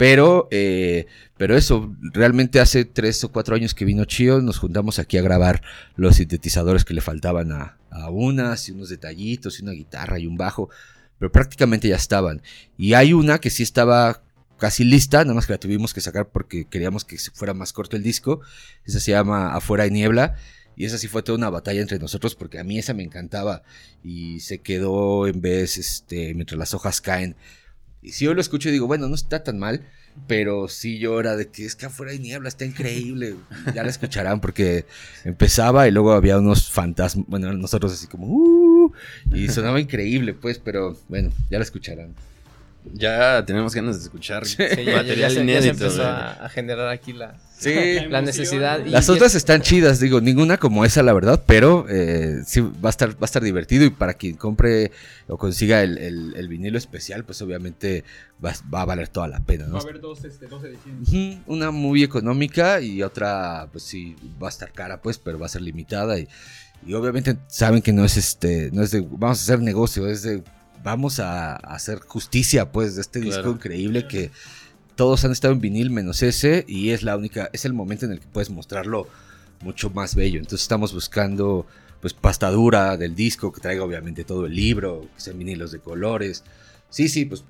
Pero, eh, pero eso, realmente hace tres o cuatro años que vino Chio, nos juntamos aquí a grabar los sintetizadores que le faltaban a, a unas, y unos detallitos, y una guitarra y un bajo, pero prácticamente ya estaban. Y hay una que sí estaba casi lista, nada más que la tuvimos que sacar porque queríamos que fuera más corto el disco. Esa se llama Afuera de Niebla. Y esa sí fue toda una batalla entre nosotros porque a mí esa me encantaba. Y se quedó en vez, este, mientras las hojas caen. Y si yo lo escucho y digo, bueno, no está tan mal. Pero sí era de que es que afuera de niebla está increíble. Ya la escucharán porque empezaba y luego había unos fantasmas. Bueno, nosotros así como, "Uh", y sonaba increíble, pues, pero bueno, ya la escucharán. Ya tenemos ganas de escuchar Sí, ya, ya- ya material se, ya se inédito. empezó a, a generar aquí la, Sí, la necesidad. y- Las y otras están chidas, digo, ninguna como esa, la verdad, pero eh, sí va a estar, va a estar divertido y para quien compre o consiga el, el- el vinilo especial, pues obviamente va, va a valer toda la pena, ¿no? Va a haber dos, este, dos ediciones. Una muy económica y otra, pues sí, va a estar cara, pues, pero va a ser limitada y, y obviamente saben que no es este, no es de, vamos a hacer negocio, es de, vamos a, hacer justicia, pues, de este disco increíble que todos han estado en vinil menos ese y es la única, es el momento en el que puedes mostrarlo mucho más bello. Entonces estamos buscando, pues, pastadura del disco que traiga obviamente todo el libro, que sean vinilos de colores. Sí, sí, pues,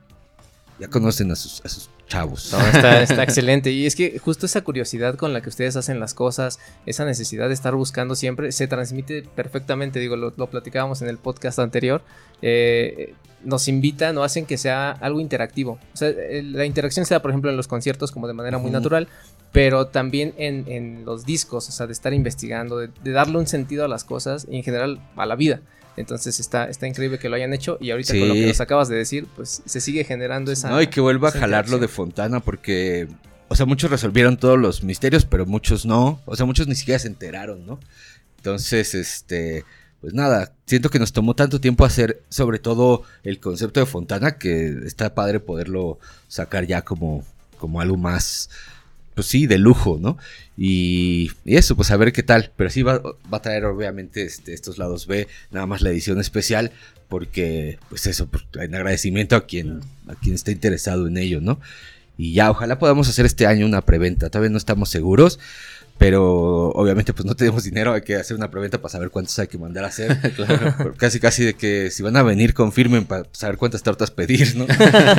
ya conocen a sus, a sus chavos. No, está, está excelente. Y es que justo esa curiosidad con la que ustedes hacen las cosas, esa necesidad de estar buscando siempre, se transmite perfectamente. Digo, lo, lo platicábamos en el podcast anterior. eh, nos invitan o hacen que sea algo interactivo. O sea, el- la interacción se da, por ejemplo, en los conciertos como de manera muy natural, pero también en, en los discos, o sea, de estar investigando, de, de darle un sentido a las cosas y en general a la vida. Entonces está, está increíble que lo hayan hecho y ahorita con lo que nos acabas de decir, pues se sigue generando esa... No, y que vuelva a esa jalar lo de. Fontana porque, o sea, muchos resolvieron todos los misterios, pero muchos no. O sea, muchos ni siquiera se enteraron, ¿no? Entonces, este, pues nada, siento que nos tomó tanto tiempo hacer sobre todo el concepto de Fontana que está padre poderlo sacar ya como, como algo más, pues sí, de lujo, ¿no? Y, eso, pues a ver qué tal. Pero sí va, va a traer obviamente este, estos lados B, nada más la edición especial, porque, pues eso, pues, en agradecimiento a quien, a quien está interesado en ello, ¿no? Y ya, ojalá podamos hacer este año una preventa. Todavía no estamos seguros, pero obviamente pues no tenemos dinero, hay que hacer una preventa para saber cuántos hay que mandar a hacer. Claro. Casi casi de que si van a venir confirmen para saber cuántas tortas pedir, ¿no?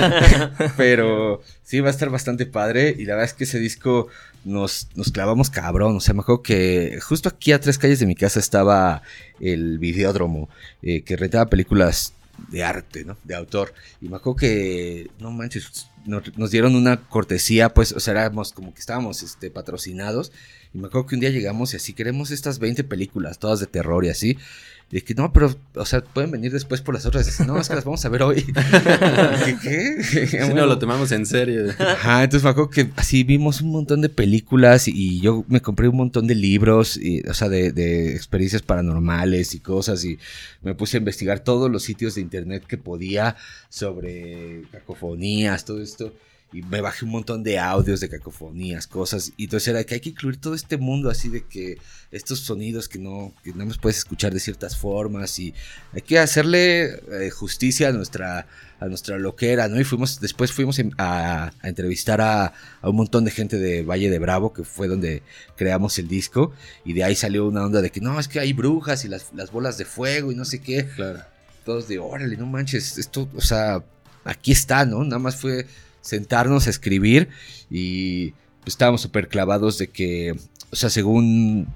pero sí va a estar bastante padre y la verdad es que ese disco nos, nos clavamos cabrón. O sea, me acuerdo que justo aquí a tres calles de mi casa estaba el videódromo eh, que rentaba películas de arte, ¿no? De autor. Y me acuerdo que, no manches, nos, nos dieron una cortesía, pues, o sea, éramos como que estábamos este, patrocinados. Y me acuerdo que un día llegamos y así, queremos estas 20 películas, todas de terror y así. Y dije, no, pero, o sea, pueden venir después por las otras. Dice, no, es que las vamos a ver hoy. ¿Qué? ¿Qué? Si no, lo tomamos en serio. Ajá, entonces me acuerdo que así vimos un montón de películas y, y yo me compré un montón de libros, y, o sea, de, de experiencias paranormales y cosas y me puse a investigar todos los sitios de internet que podía sobre cacofonías, todo esto. Y me bajé un montón de audios, de cacofonías, cosas. Y entonces era que hay que incluir todo este mundo así de que estos sonidos que no, que no nos puedes escuchar de ciertas formas y hay que hacerle eh, justicia a nuestra, a nuestra loquera, ¿no? Y fuimos, después fuimos a, entrevistar a, un montón de gente de Valle de Bravo, que fue donde creamos el disco, y de ahí salió una onda de que no, es que hay brujas y las, las bolas de fuego y no sé qué. Claro. Todos de, órale, no manches, esto, o sea, aquí está, ¿no? Nada más fue sentarnos a escribir y pues, estábamos súper clavados de que, o sea, según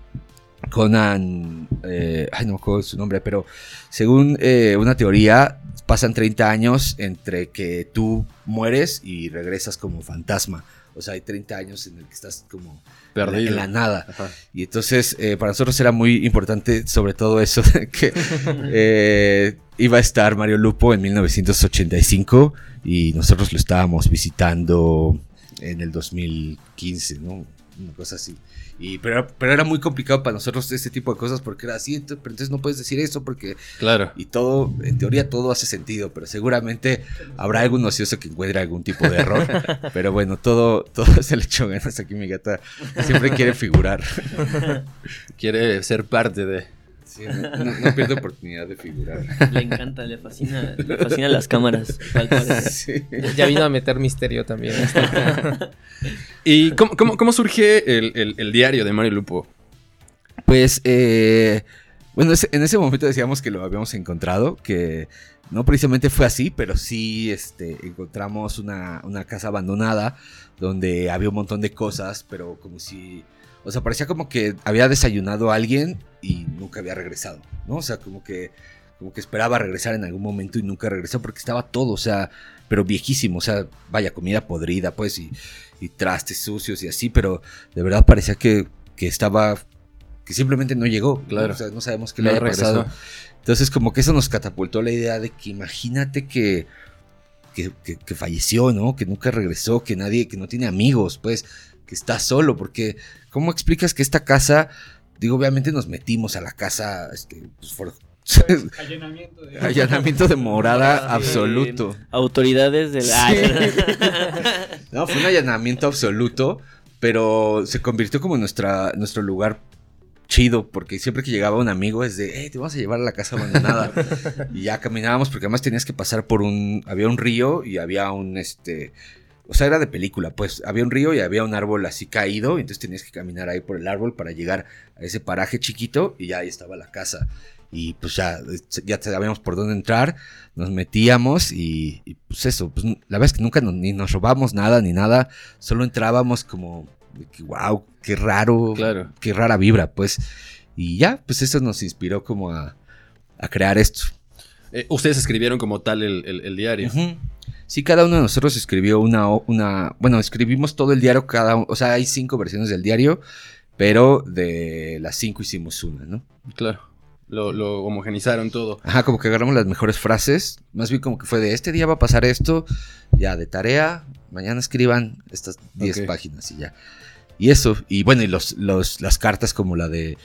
Conan, eh, ay no me acuerdo su nombre, pero según eh, una teoría, pasan 30 años entre que tú mueres y regresas como fantasma. O sea, hay 30 años en el que estás como Perdido. en la nada. Y entonces, eh, para nosotros era muy importante, sobre todo eso, que iba a estar Mario Lupo en 1985 y nosotros lo estábamos visitando en el 2015, ¿no? Una cosa así. Y, pero, pero era muy complicado para nosotros ese tipo de cosas porque era así, pero entonces no puedes decir eso porque... Claro. Y todo, en teoría todo hace sentido, pero seguramente habrá algún ocioso que encuentre algún tipo de error. pero bueno, todo, todo se le echó ganas aquí, mi gata. Siempre quiere figurar. quiere ser parte de no, pierde oportunidad de figurar. Le encanta, le fascina, le fascina las cámaras. Ya vino a meter misterio también. ¿Y cómo, surge el, diario de Mario Lupo? Pues, eh, bueno, en ese momento decíamos que lo habíamos encontrado, que no precisamente fue así, pero sí este, encontramos una, una casa abandonada donde había un montón de cosas, pero como si o sea, parecía como que había desayunado a alguien y nunca había regresado, ¿no? O sea, como que, como que esperaba regresar en algún momento y nunca regresó porque estaba todo, o sea, pero viejísimo, o sea, vaya, comida podrida, pues, y, trastes sucios y así, pero de verdad parecía que, estaba, que simplemente no llegó, claro, o sea, no sabemos qué le había pasado. Entonces, como que eso nos catapultó la idea de que imagínate que, que, que falleció, ¿no? Que nunca regresó, que nadie, que no tiene amigos, pues, que está solo, porque ¿Cómo explicas que esta casa, digo, obviamente nos metimos a la casa, este, pues, allanamiento, de... allanamiento de morada absoluto. Autoridades del... no, fue un allanamiento absoluto, pero se convirtió como nuestra, nuestro lugar chido, porque siempre que llegaba un amigo es de, hey, te vamos a llevar a la casa abandonada. y ya caminábamos, porque además tenías que pasar por un, había un río y había un, este, o sea, era de película, pues había un río y había un árbol así caído, y entonces tenías que caminar ahí por el árbol para llegar a ese paraje chiquito y ya ahí estaba la casa. Y pues ya, ya sabíamos por dónde entrar, nos metíamos y, pues eso, pues la verdad es que nunca ni nos robamos nada ni nada, solo entrábamos como, wow, qué raro, claro. qué rara vibra, pues. Y ya, pues eso nos inspiró como a, crear esto. Eh, ustedes escribieron como tal el, diario. Sí, cada uno de nosotros escribió una, una, bueno, escribimos todo el diario, cada, o sea, hay cinco versiones del diario, pero de las cinco hicimos una, ¿no? Claro. Lo, lo, homogenizaron todo. Ajá, como que agarramos las mejores frases. Más bien como que fue de este día va a pasar esto. Ya, de tarea. Mañana escriban estas 10 páginas y ya. Y eso. Y bueno, y los, los, las cartas como la de.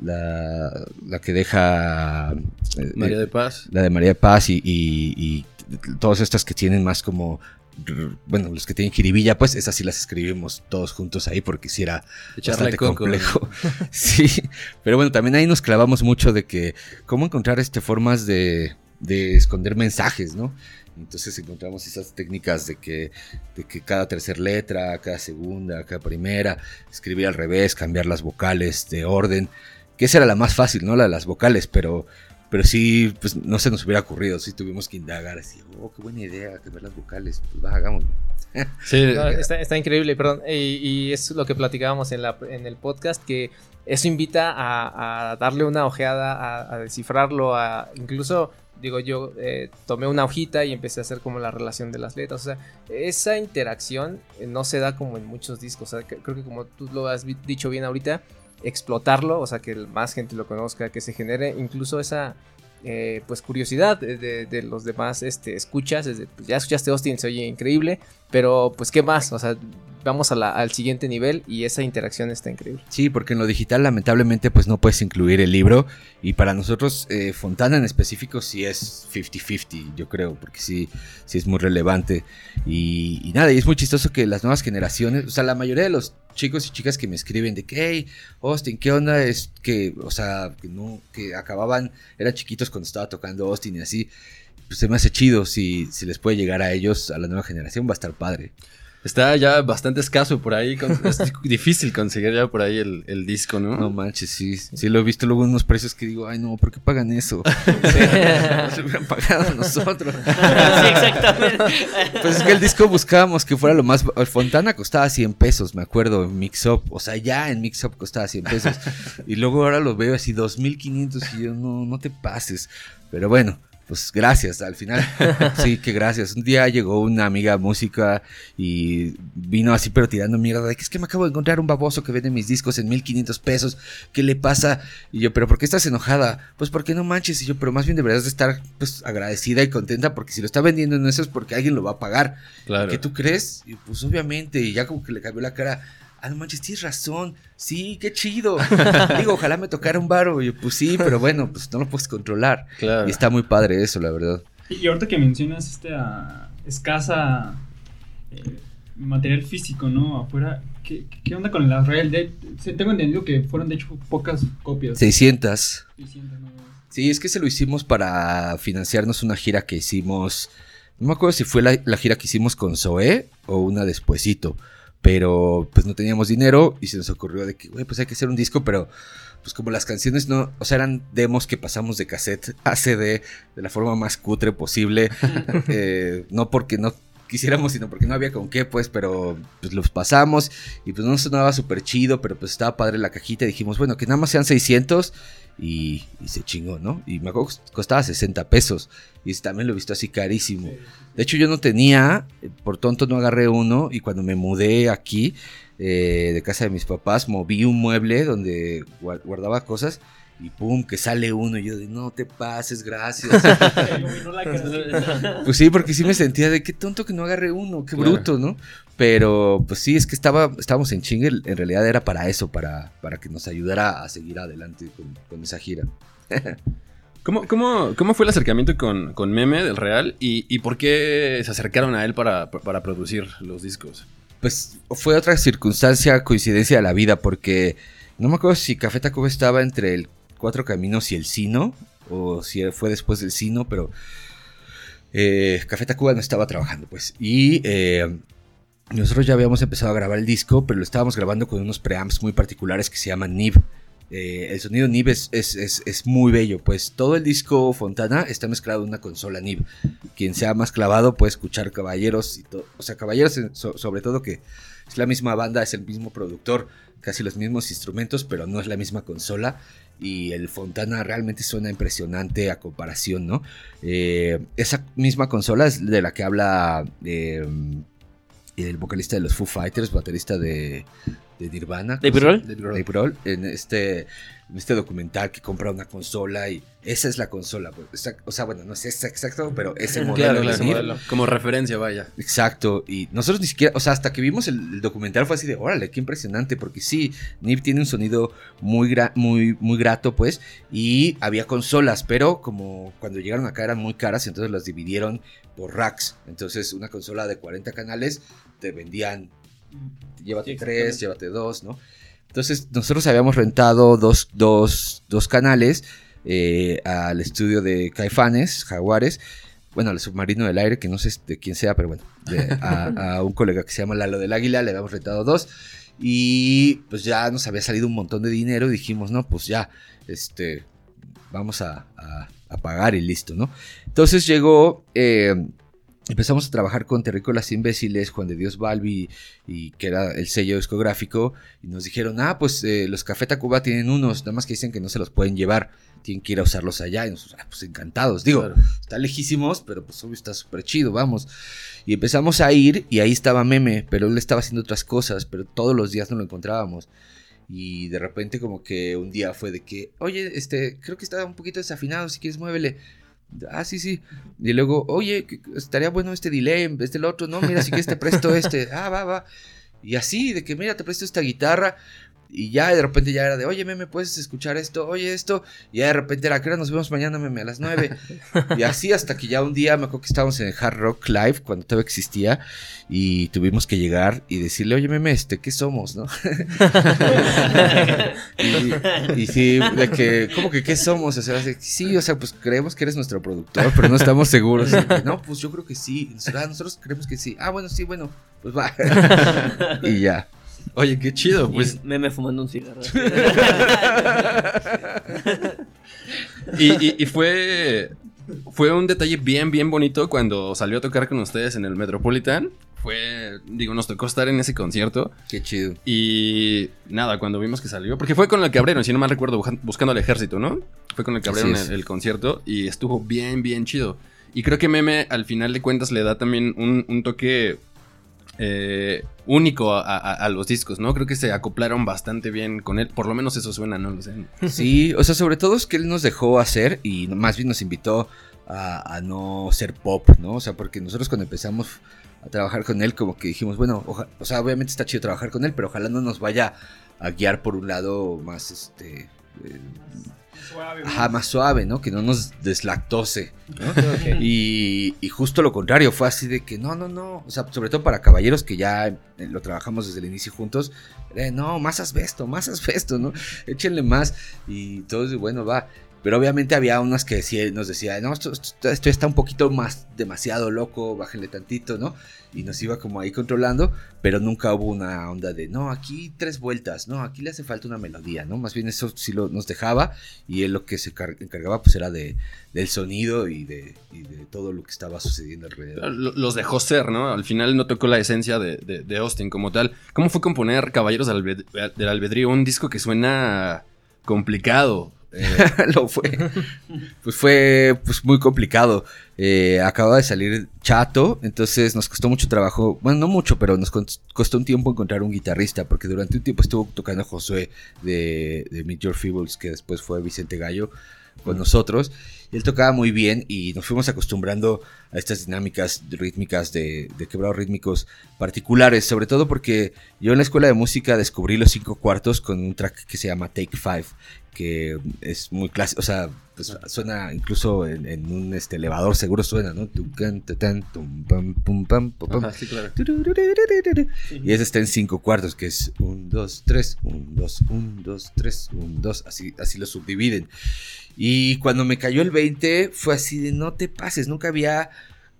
La, la que deja. Eh, María de Paz. La de María de Paz y, y todas estas que tienen más como bueno, los que tienen jiribilla, pues esas sí las escribimos todos juntos ahí porque si era bastante complejo. sí, pero bueno, también ahí nos clavamos mucho de que cómo encontrar este formas de, de esconder mensajes, ¿no? Entonces encontramos esas técnicas de que, de que cada tercera letra, cada segunda, cada primera, escribir al revés, cambiar las vocales de orden, que esa era la más fácil, ¿no? La de las vocales, pero pero sí, pues no se nos hubiera ocurrido, sí tuvimos que indagar así, oh, qué buena idea, ver las vocales, pues va, hagámoslo. Sí, está, increíble, perdón. Y, es lo que platicábamos en, la, en el podcast, que eso invita a, darle una ojeada, a, descifrarlo, a incluso digo yo, eh, tomé una hojita y empecé a hacer como la relación de las letras. O sea, esa interacción eh, no se da como en muchos discos. O sea, creo que como tú lo has dicho bien ahorita, explotarlo, o sea, que más gente lo conozca, que se genere incluso esa eh, pues curiosidad de, los demás este, escuchas, pues, ya escuchaste Austin, se oye increíble, pero pues qué más, o sea, vamos al siguiente nivel y esa interacción está increíble. Sí, porque en lo digital lamentablemente pues no puedes incluir el libro y para nosotros eh, Fontana en específico sí es 50-50, yo creo, porque sí, sí es muy relevante y, nada, y es muy chistoso que las nuevas generaciones, o sea, la mayoría de los chicos y chicas que me escriben de que, hey, Austin, ¿qué onda? Es que, o sea, que no, que acababan, eran chiquitos cuando estaba tocando Austin y así, pues se me hace chido si, si les puede llegar a ellos, a la nueva generación, va a estar padre. Está ya bastante escaso por ahí. Es difícil conseguir ya por ahí el, disco, ¿no? No manches, sí. Sí lo he visto luego unos precios que digo, ay no, ¿por qué pagan eso? no se hubieran pagado nosotros. sí, exactamente. Pues es que el disco buscábamos que fuera lo más... Fontana costaba 100 pesos, me acuerdo, en Mix Up. O sea, ya en Mix Up costaba 100 pesos. Y luego ahora lo veo así 2500 y yo, no, no te pases. Pero bueno, pues gracias, al final, sí, que gracias. Un día llegó una amiga música y vino así pero tirando mierda de que es que me acabo de encontrar un baboso que vende mis discos en 1500 pesos, ¿qué le pasa? Y yo, pero ¿por qué estás enojada? Pues porque no manches, y yo, pero más bien deberías de estar pues agradecida y contenta porque si lo está vendiendo en eso es porque alguien lo va a pagar. Claro. ¿Qué tú crees? Y pues obviamente, y ya como que le cambió la cara ah, no manches, tienes razón, sí, qué chido. Digo, ojalá me tocara un baro. Y yo, pues sí, pero bueno, pues no lo puedes controlar. Claro. Y está muy padre eso, la verdad. Y ahorita que mencionas este escasa eh, material físico, ¿no? Afuera, ¿qué, ¿qué, onda con la Real Dead? Tengo entendido que fueron de hecho pocas copias. 600. 600 ¿no? Sí, es que se lo hicimos para financiarnos una gira que hicimos. No me acuerdo si fue la, la gira que hicimos con Zoé o una despuesito pero pues no teníamos dinero y se nos ocurrió de que, güey, pues hay que hacer un disco, pero pues como las canciones no, o sea, eran demos que pasamos de cassette a CD de la forma más cutre posible, eh, no porque no quisiéramos, sino porque no había con qué, pues, pero pues los pasamos y pues no sonaba súper chido, pero pues estaba padre la cajita y dijimos, bueno, que nada más sean 600 y, se chingó, ¿no? Y me acuerdo que costaba 60 pesos. Y también lo he visto así carísimo. De hecho, yo no tenía, por tonto no agarré uno. Y cuando me mudé aquí, eh, de casa de mis papás, moví un mueble donde guardaba cosas y pum, que sale uno. Y yo de, no te pases, gracias. pues sí, porque sí me sentía de qué tonto que no agarré uno, qué bruto, ¿no? Pero pues sí, es que estaba, estábamos en chingue, en realidad era para eso, para, para que nos ayudara a seguir adelante con, esa gira. ¿Cómo, cómo, cómo fue el acercamiento con, con Meme del Real y, y, por qué se acercaron a él para, para producir los discos? Pues fue otra circunstancia, coincidencia de la vida, porque no me acuerdo si Café Tacuba estaba entre el Cuatro Caminos y el Sino, o si fue después del Sino, pero eh, Café Tacuba no estaba trabajando, pues. Y eh, nosotros ya habíamos empezado a grabar el disco, pero lo estábamos grabando con unos preamps muy particulares que se llaman NIB. Eh, el sonido NIB es, es, muy bello, pues todo el disco Fontana está mezclado en una consola NIB. Quien sea más clavado puede escuchar Caballeros, y o sea, Caballeros sobre todo que es la misma banda, es el mismo productor, casi los mismos instrumentos, pero no es la misma consola. Y el Fontana realmente suena impresionante a comparación, ¿no? Eh, esa misma consola es de la que habla eh, el vocalista de los Foo Fighters, baterista de, de Nirvana. ¿De Grohl? De en este este documental que compra una consola y esa es la consola. Pues, o sea, bueno, no es exacto, pero ese modelo. modelo. Como referencia, vaya. Exacto. Y nosotros ni siquiera, o sea, hasta que vimos el, documental fue así de, órale, qué impresionante, porque sí, NIP tiene un sonido muy, muy, muy grato, pues, y había consolas, pero como cuando llegaron acá eran muy caras, entonces las dividieron por racks. Entonces, una consola de 40 canales te vendían, llévate tres, llévate dos, ¿no? Entonces nosotros habíamos rentado dos, dos, dos canales eh, al estudio de Caifanes, Jaguares, bueno, al submarino del aire, que no sé de quién sea, pero bueno, a, un colega que se llama Lalo del Águila, le habíamos rentado dos. Y pues ya nos había salido un montón de dinero y dijimos, no, pues ya, este, vamos a, pagar y listo, ¿no? Entonces llegó... Eh, empezamos a trabajar con Terrícolas Imbéciles, Juan de Dios Balbi, y que era el sello discográfico, y nos dijeron, ah, pues eh, los Café Tacuba tienen unos, nada más que dicen que no se los pueden llevar, tienen que ir a usarlos allá, y nosotros, ah, pues encantados, digo, está lejísimos, pero pues obvio está súper chido, vamos. Y empezamos a ir, y ahí estaba Meme, pero él estaba haciendo otras cosas, pero todos los días no lo encontrábamos. Y de repente como que un día fue de que, oye, este, creo que estaba un poquito desafinado, si quieres muévele. Ah, sí, sí. Y luego, oye, estaría bueno este delay en vez del otro. No, mira, si quieres te presto este. Ah, va, va. Y así, de que mira, te presto esta guitarra. Y ya de repente ya era de, oye, meme, ¿puedes escuchar esto? Oye, esto. Y ya de repente era, ¿qué Nos vemos mañana, meme, a las 9. y así hasta que ya un día me acuerdo que estábamos en el Hard Rock Live, cuando todavía existía, y tuvimos que llegar y decirle, oye, meme, este, ¿qué somos, no? y, y, sí, de que, ¿cómo que qué somos? O sea, sí, o sea, pues creemos que eres nuestro productor, pero no estamos seguros. no, pues yo creo que sí. Nosotros, nosotros creemos que sí. Ah, bueno, sí, bueno, pues va. y ya. Oye, qué chido, pues. Y meme fumando un cigarro. y, y, fue. Fue un detalle bien, bien bonito cuando salió a tocar con ustedes en el Metropolitan. Fue, digo, nos tocó estar en ese concierto. Qué chido. Y nada, cuando vimos que salió, porque fue con el que abrieron, si no mal recuerdo, buscando al ejército, ¿no? Fue con el que abrieron el, concierto y estuvo bien, bien chido. Y creo que Meme, al final de cuentas, le da también un, un toque eh, único a, los discos, ¿no? Creo que se acoplaron bastante bien con él, por lo menos eso suena, no lo sé. Sí, o sea, sobre todo es que él nos dejó hacer y más bien nos invitó a, no ser pop, ¿no? O sea, porque nosotros cuando empezamos a trabajar con él, como que dijimos, bueno, o sea, obviamente está chido trabajar con él, pero ojalá no nos vaya a guiar por un lado más, este... Eh, suave, Ajá, más suave, ¿no? Que no nos deslactose. ¿no? y, justo lo contrario, fue así de que no, no, no. O sea, sobre todo para caballeros que ya eh, lo trabajamos desde el inicio juntos. no, más asbesto, más asbesto, ¿no? Échenle más. Y todos, bueno, va. Pero obviamente había unas que nos decía, no, esto, está un poquito más demasiado loco, bájenle tantito, ¿no? Y nos iba como ahí controlando, pero nunca hubo una onda de, no, aquí tres vueltas, no, aquí le hace falta una melodía, ¿no? Más bien eso sí lo, nos dejaba y él lo que se encargaba pues era de, del sonido y de, de todo lo que estaba sucediendo alrededor. Los dejó ser, ¿no? Al final no tocó la esencia de, Austin como tal. ¿Cómo fue componer Caballeros del Albedrío? Un disco que suena complicado, lo fue. Pues fue pues, muy complicado. Eh, acababa de salir chato, entonces nos costó mucho trabajo. Bueno, no mucho, pero nos costó un tiempo encontrar un guitarrista, porque durante un tiempo estuvo tocando Josué de, de Meet Your Feebles, que después fue Vicente Gallo con nosotros. Él tocaba muy bien y nos fuimos acostumbrando a estas dinámicas rítmicas de, de quebrados rítmicos particulares, sobre todo porque yo en la escuela de música descubrí los cinco cuartos con un track que se llama Take Five, que es muy clásico, o sea, pues suena incluso en, un este, elevador, seguro suena, ¿no? Y ese está en cinco cuartos, que es un, dos, tres, un, dos, un, dos, tres, un, dos, así, así lo subdividen. Y cuando me cayó el 20, fue así de no te pases, nunca había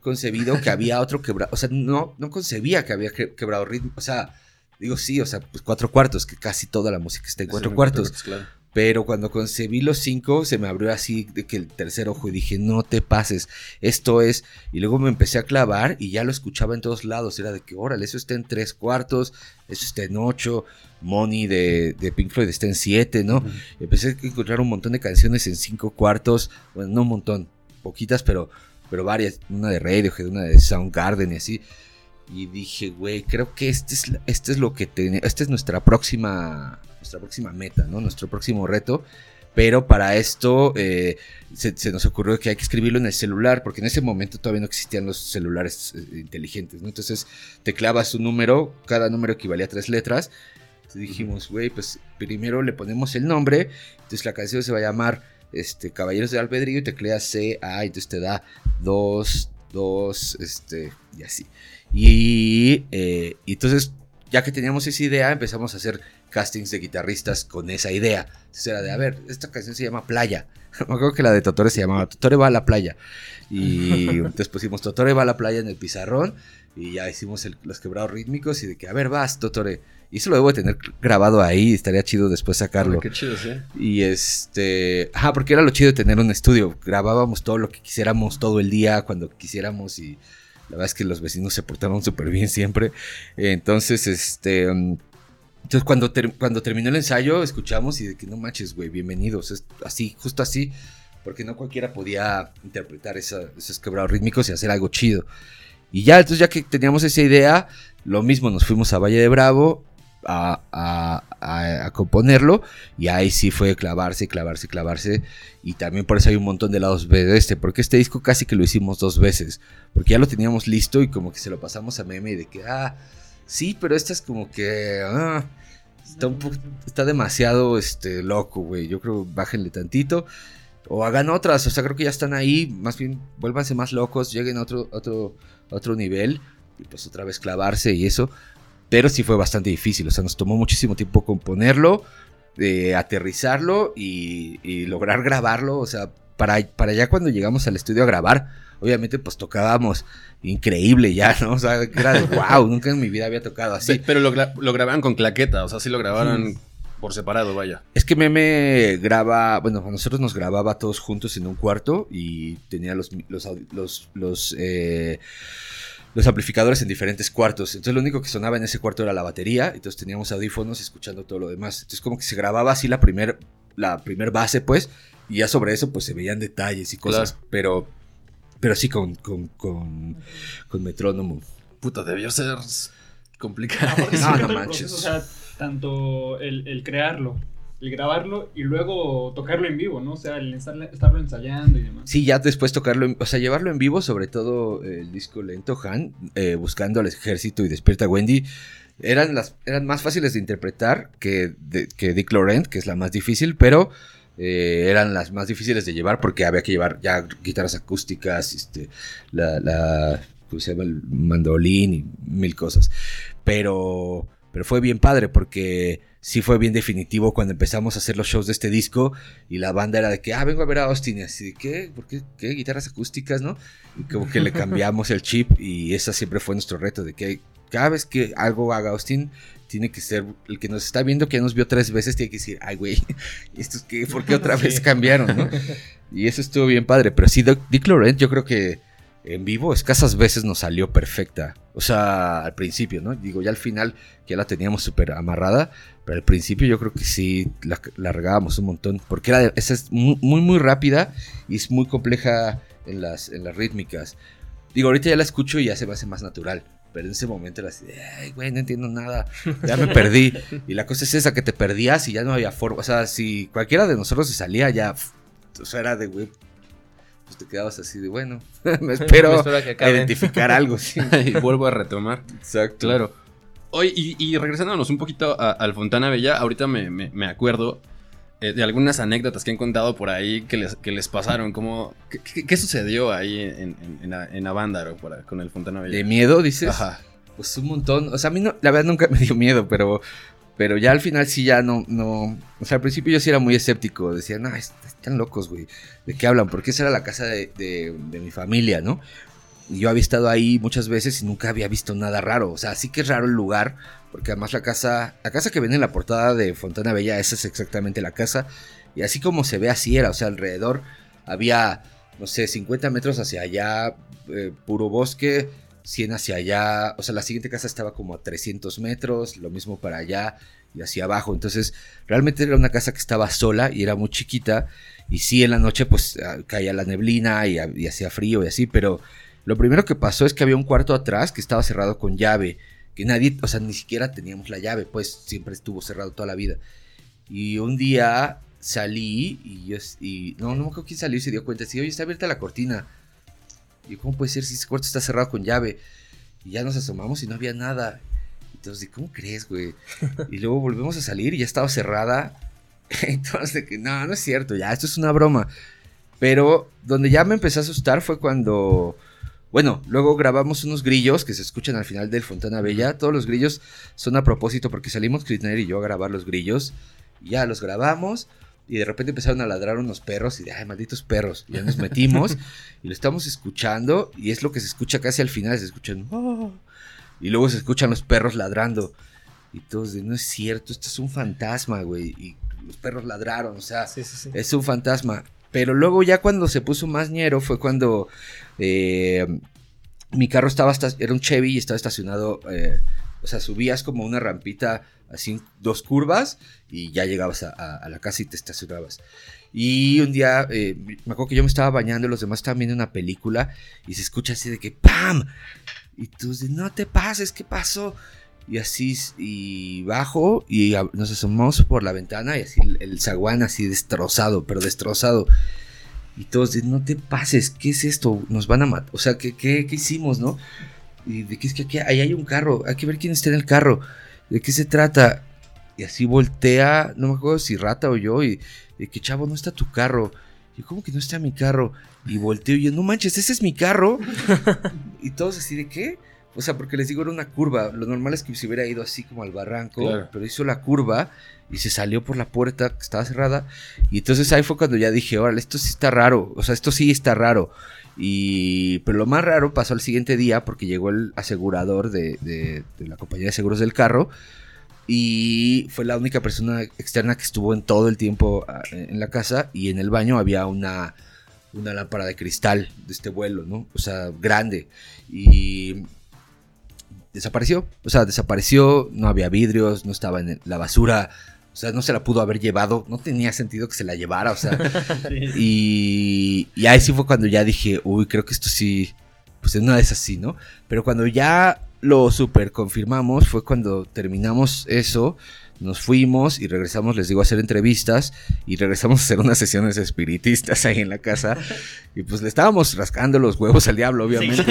concebido que había otro quebrado, o sea, no, no concebía que había quebrado ritmo, o sea, digo sí, o sea, pues cuatro cuartos, que casi toda la música está en cuatro cuartos. Claro. Pero cuando concebí los cinco, se me abrió así de que el tercer ojo y dije, no te pases, esto es. Y luego me empecé a clavar y ya lo escuchaba en todos lados. Era de que, órale, eso está en tres cuartos, eso está en ocho. Money de, de Pink Floyd está en siete, ¿no? Empecé a encontrar un montón de canciones en cinco cuartos. Bueno, no un montón, poquitas, pero, pero varias. Una de Radiohead, una de Soundgarden y así. Y dije, güey, creo que este es, este es lo que tenemos. Esta es nuestra próxima nuestra próxima meta, ¿no? Nuestro próximo reto. Pero para esto eh, se, nos ocurrió que hay que escribirlo en el celular, porque en ese momento todavía no existían los celulares eh, inteligentes, ¿no? Entonces tecleabas un número, cada número equivalía a tres letras. Entonces dijimos, güey, pues primero le ponemos el nombre, entonces la canción se va a llamar este, Caballeros de Albedrío y tecleas C, A, entonces te da dos, dos, este, y así. Y, eh, y entonces, ya que teníamos esa idea, empezamos a hacer castings de guitarristas con esa idea. Entonces era de, a ver, esta canción se llama Playa. Me acuerdo que la de Totore se llamaba Totore va a la playa. Y entonces pusimos Totore va a la playa en el pizarrón y ya hicimos los quebrados rítmicos y de que, a ver, vas, Totore. Y eso lo debo de tener grabado ahí, estaría chido después sacarlo. qué chido, sí. Y este, ajá, porque era lo chido de tener un estudio. Grabábamos todo lo que quisiéramos todo el día, cuando quisiéramos y la verdad es que los vecinos se portaron súper bien siempre. Entonces, este, entonces cuando, cuando terminó el ensayo escuchamos y de que no manches, güey, bienvenidos. así, justo así, porque no cualquiera podía interpretar esos quebrados rítmicos y hacer algo chido. Y ya, entonces ya que teníamos esa idea, lo mismo, nos fuimos a Valle de Bravo a, componerlo y ahí sí fue clavarse, clavarse, clavarse. Y también por eso hay un montón de lados B de este, porque este disco casi que lo hicimos dos veces, porque ya lo teníamos listo y como que se lo pasamos a meme de que, ah Sí, pero esta es como que... ah, está, demasiado este, loco, güey. Yo creo bájenle tantito. O hagan otras, o sea, creo que ya están ahí. Más bien, vuélvanse más locos, lleguen a otro, otro, otro nivel. Y pues otra vez clavarse y eso. Pero sí fue bastante difícil, o sea, nos tomó muchísimo tiempo componerlo, eh, aterrizarlo y, y lograr grabarlo. O sea, para, para ya cuando llegamos al estudio a grabar, obviamente pues tocábamos increíble ya, ¿no? O sea, era de wow, nunca en mi vida había tocado así. Pe- Pero lo, lo grababan con claqueta, o sea, sí lo grabaron por separado, vaya. Es que Meme graba, bueno, a nosotros nos grababa todos juntos en un cuarto y tenía los, los, los, eh, los amplificadores en diferentes cuartos. Entonces lo único que sonaba en ese cuarto era la batería, entonces teníamos audífonos escuchando todo lo demás. Entonces como que se grababa así la primer, la primer base, pues, y ya sobre eso pues se veían detalles y cosas, Claro. pero, pero sí con, con, con, con metrónomo. Puta, debió ser complicado. No, no manches. proceso, o sea, tanto el, el crearlo, el grabarlo y luego tocarlo en vivo, ¿no? O sea, el estarlo ensayando y demás. Sí, ya después tocarlo, en- o sea, llevarlo en vivo, sobre todo el disco lento, Han, eh, buscando al ejército y despierta Wendy, eran, las, eran más fáciles de interpretar que, que Dick Laurent, que es la más difícil, pero eh, eran las más difíciles de llevar porque había que llevar ya guitarras acústicas, este, la, la ¿cómo se llama? El mandolín y mil cosas. Pero, pero fue bien padre porque sí fue bien definitivo cuando empezamos a hacer los shows de este disco y la banda era de que, ah, vengo a ver a Austin y así de, ¿qué? ¿Por qué? ¿Qué? Guitarras acústicas, ¿no? Y como que le cambiamos el chip y ese siempre fue nuestro reto de que cada vez que algo haga Austin tiene que ser, el que nos está viendo que ya nos vio tres veces tiene que decir, ay güey, ¿esto es qué? ¿Por qué otra vez cambiaron, no? Y eso estuvo bien padre, pero sí, Dick Laurent yo creo que en vivo escasas veces nos salió perfecta. O sea, al principio, ¿no? Digo, ya al final ya la teníamos súper amarrada, pero al principio yo creo que sí la, la regábamos un montón, porque era, esa es muy, muy, muy rápida y es muy compleja en las, en las rítmicas. Digo, ahorita ya la escucho y ya se me hace más natural. Pero en ese momento era así, ay, güey, no entiendo nada. Ya me perdí. Y la cosa es esa, que te perdías y ya no había forma. O sea, si cualquiera de nosotros se salía, ya, o sea, era de, güey, pues te quedabas así de, bueno, me Me espero espero a que identificar algo. sí. y vuelvo a retomar. Exacto. Claro. Oye, y, y regresándonos un poquito al Fontana Bella, ahorita me, me- me acuerdo eh, de algunas anécdotas que han contado por ahí que les, que les pasaron. Como, ¿qué, sucedió ahí en, en, en, Avándaro con el Fontana Bella? De miedo, dices. Ajá. Pues un montón. O sea, a mí no, la verdad nunca me dio miedo, pero, pero ya al final sí ya no, no. O sea, al principio yo sí era muy escéptico. Decía, no, est- están locos, güey. ¿De qué hablan? Porque esa era la casa de, de- de mi familia, ¿no? Y yo había estado ahí muchas veces y nunca había visto nada raro. O sea, sí que es raro el lugar, porque además la casa, la casa que ven en la portada de Fontana Bella, esa es exactamente la casa. Y así como se ve, así era. O sea, alrededor había, no sé, 50 metros hacia allá, eh, puro bosque, 100 hacia allá. O sea, la siguiente casa estaba como a 300 metros, lo mismo para allá y hacia abajo. Entonces, realmente era una casa que estaba sola y era muy chiquita. Y sí, en la noche, pues ah, caía la neblina y, hacía frío y así, pero lo primero que pasó es que había un cuarto atrás que estaba cerrado con llave. Que nadie, o sea, ni siquiera teníamos la llave, pues siempre estuvo cerrado toda la vida. Y un día salí y yo, y no, no me acuerdo quién salió y se dio cuenta. Sí, oye, está abierta la cortina. Y ¿cómo puede ser si ese cuarto está cerrado con llave? Y ya nos asomamos y no había nada. Entonces, ¿cómo crees, güey? Y luego volvemos a salir y ya estaba cerrada. Entonces, que no, no es cierto, ya, esto es una broma. Pero donde ya me empecé a asustar fue cuando. Bueno, luego grabamos unos grillos que se escuchan al final del Fontana Bella. Todos los grillos son a propósito porque salimos Krisner y yo a grabar los grillos. Y ya los grabamos. Y de repente empezaron a ladrar unos perros. Y de, ay, malditos perros. Y ya nos metimos. y lo estamos escuchando. Y es lo que se escucha casi al final. Se escuchan. "Oh", y luego se escuchan los perros ladrando. Y todos de, no es cierto, esto es un fantasma, güey. Y los perros ladraron, o sea, Sí, sí, sí. es un fantasma. Pero luego ya cuando se puso más ñero fue cuando eh, mi carro estaba, esta- era un Chevy y estaba estacionado, eh, o sea, subías como una rampita, así dos curvas y ya llegabas a, la casa y te estacionabas. Y un día, eh, me acuerdo que yo me estaba bañando, los demás estaban viendo una película y se escucha así de que ¡pam! Y tú dices, no te pases, ¿qué pasó? Y así, y bajo y nos asomamos por la ventana y así el, el zaguán así destrozado, pero destrozado. Y todos dicen, no te pases, ¿qué es esto? Nos van a matar. O sea, ¿qué, qué, qué hicimos, no? ¿Y de qué es que aquí ahí hay un carro? Hay que ver quién está en el carro. ¿De qué se trata? Y así voltea, no me acuerdo si Rata o yo, y de que chavo, no está tu carro. Y yo, ¿cómo que no está mi carro? Y volteo y yo, no manches, ese es mi carro. y todos así de qué? O sea, porque les digo, era una curva. Lo normal es que se hubiera ido así como al barranco, pero hizo la curva y se salió por la puerta que estaba cerrada. Y entonces ahí fue cuando ya dije, órale, esto sí está raro. O sea, esto sí está raro. Y, pero lo más raro pasó el siguiente día porque llegó el asegurador de, de, la compañía de seguros del carro y fue la única persona externa que estuvo en todo el tiempo ah, en la casa y en el baño había una, una lámpara de cristal de este vuelo, ¿no? O sea, grande. Y desapareció, o sea, desapareció, no había vidrios, no estaba en la basura o sea, no se la pudo haber llevado, no tenía sentido que se la llevara, o sea. y, y ahí sí fue cuando ya dije, uy, creo que esto sí, pues no es así, ¿no? Pero cuando ya lo super confirmamos fue cuando terminamos eso nos fuimos y regresamos, les digo, a hacer entrevistas y regresamos a hacer unas sesiones espiritistas ahí en la casa. Y pues le estábamos rascando los huevos al diablo, obviamente.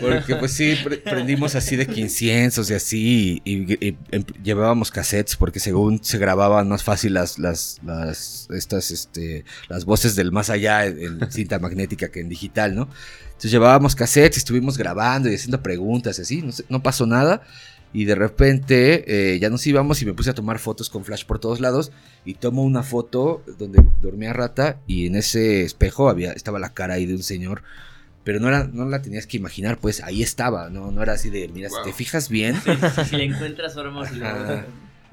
Porque pues sí, prendimos así de inciensos y así y, em, llevábamos cassettes porque según se grababan más fácil las, las, las, estas, este, las voces del más allá en cinta magnética que en digital, ¿no? Entonces llevábamos cassettes, estuvimos grabando y haciendo preguntas y así, no, no pasó nada. Y de repente eh, ya nos íbamos y me puse a tomar fotos con flash por todos lados. Y tomo una foto donde dormía rata y en ese espejo había, estaba la cara ahí de un señor. Pero no, era, no la tenías que imaginar, pues ahí estaba, no, no era así de, mira, si te fijas bien. si le encuentras forma.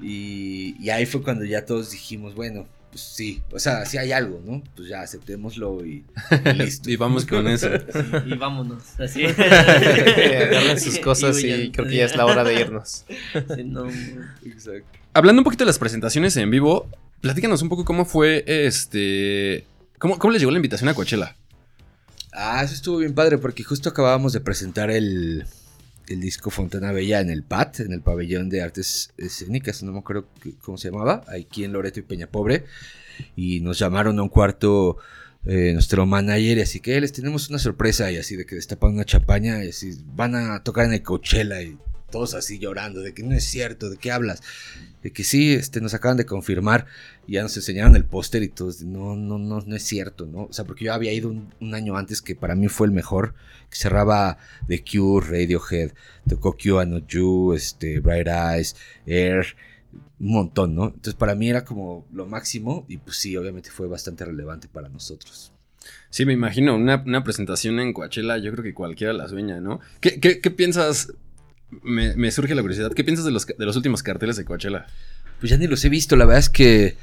y, y ahí fue cuando ya todos dijimos, bueno, pues sí, o sea, si hay algo, ¿no? Pues ya aceptémoslo y, listo. y vamos con eso. y vámonos, así. Agarren sus cosas y, creo que ya es la hora de irnos. Exacto. Hablando un poquito de las presentaciones en vivo, platícanos un poco cómo fue este. ¿Cómo, cómo les llegó la invitación a Coachella? Ah, eso estuvo bien padre porque justo acabábamos de presentar el, el disco Fontana Bella en el PAT, en el pabellón de artes escénicas, no me acuerdo cómo se llamaba, aquí en Loreto y Peña Pobre, y nos llamaron a un cuarto eh, nuestro manager, y así que les tenemos una sorpresa, y así de que destapan una chapaña, y así van a tocar en el Coachella, y todos así llorando, de que no es cierto, de qué hablas, de que sí, este, nos acaban de confirmar, y ya nos enseñaron el póster y todos, no, no, no, no es cierto, ¿no? O sea, porque yo había ido un, año antes que para mí fue el mejor, que cerraba The Cure, Radiohead, tocó Q Not You, este, Bright Eyes, Air, un montón, ¿no? Entonces para mí era como lo máximo, y pues sí, obviamente fue bastante relevante para nosotros. Sí, me imagino, una, presentación en Coachella, yo creo que cualquiera la sueña, ¿no? ¿Qué, qué, qué piensas me, surge la curiosidad. ¿Qué piensas de los, de los últimos carteles de Coachella? Pues ya ni los he visto. La verdad es que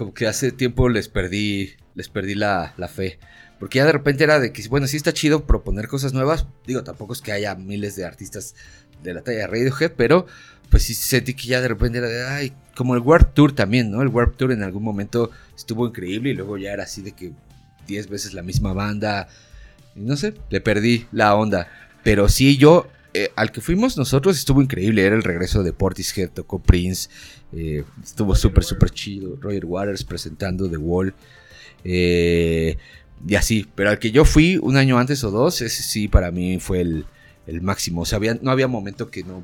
como que hace tiempo les perdí, les perdí la, fe. Porque ya de repente era de que, bueno, sí está chido proponer cosas nuevas. Digo, tampoco es que haya miles de artistas de la talla de Radiohead, pero pues sí sentí que ya de repente era de, ay, como el Warp Tour también, ¿no? El Warp Tour en algún momento estuvo increíble y luego ya era así de que 10 veces la misma banda. Y no sé, le perdí la onda. Pero sí, yo eh, al que fuimos nosotros estuvo increíble. Era el regreso de Portishead, tocó Prince. Eh, estuvo súper, súper chido. Roger Waters presentando The Wall. Eh, y así. Pero al que yo fui un año antes o dos, ese sí para mí fue el, máximo. O sea, no había momento que no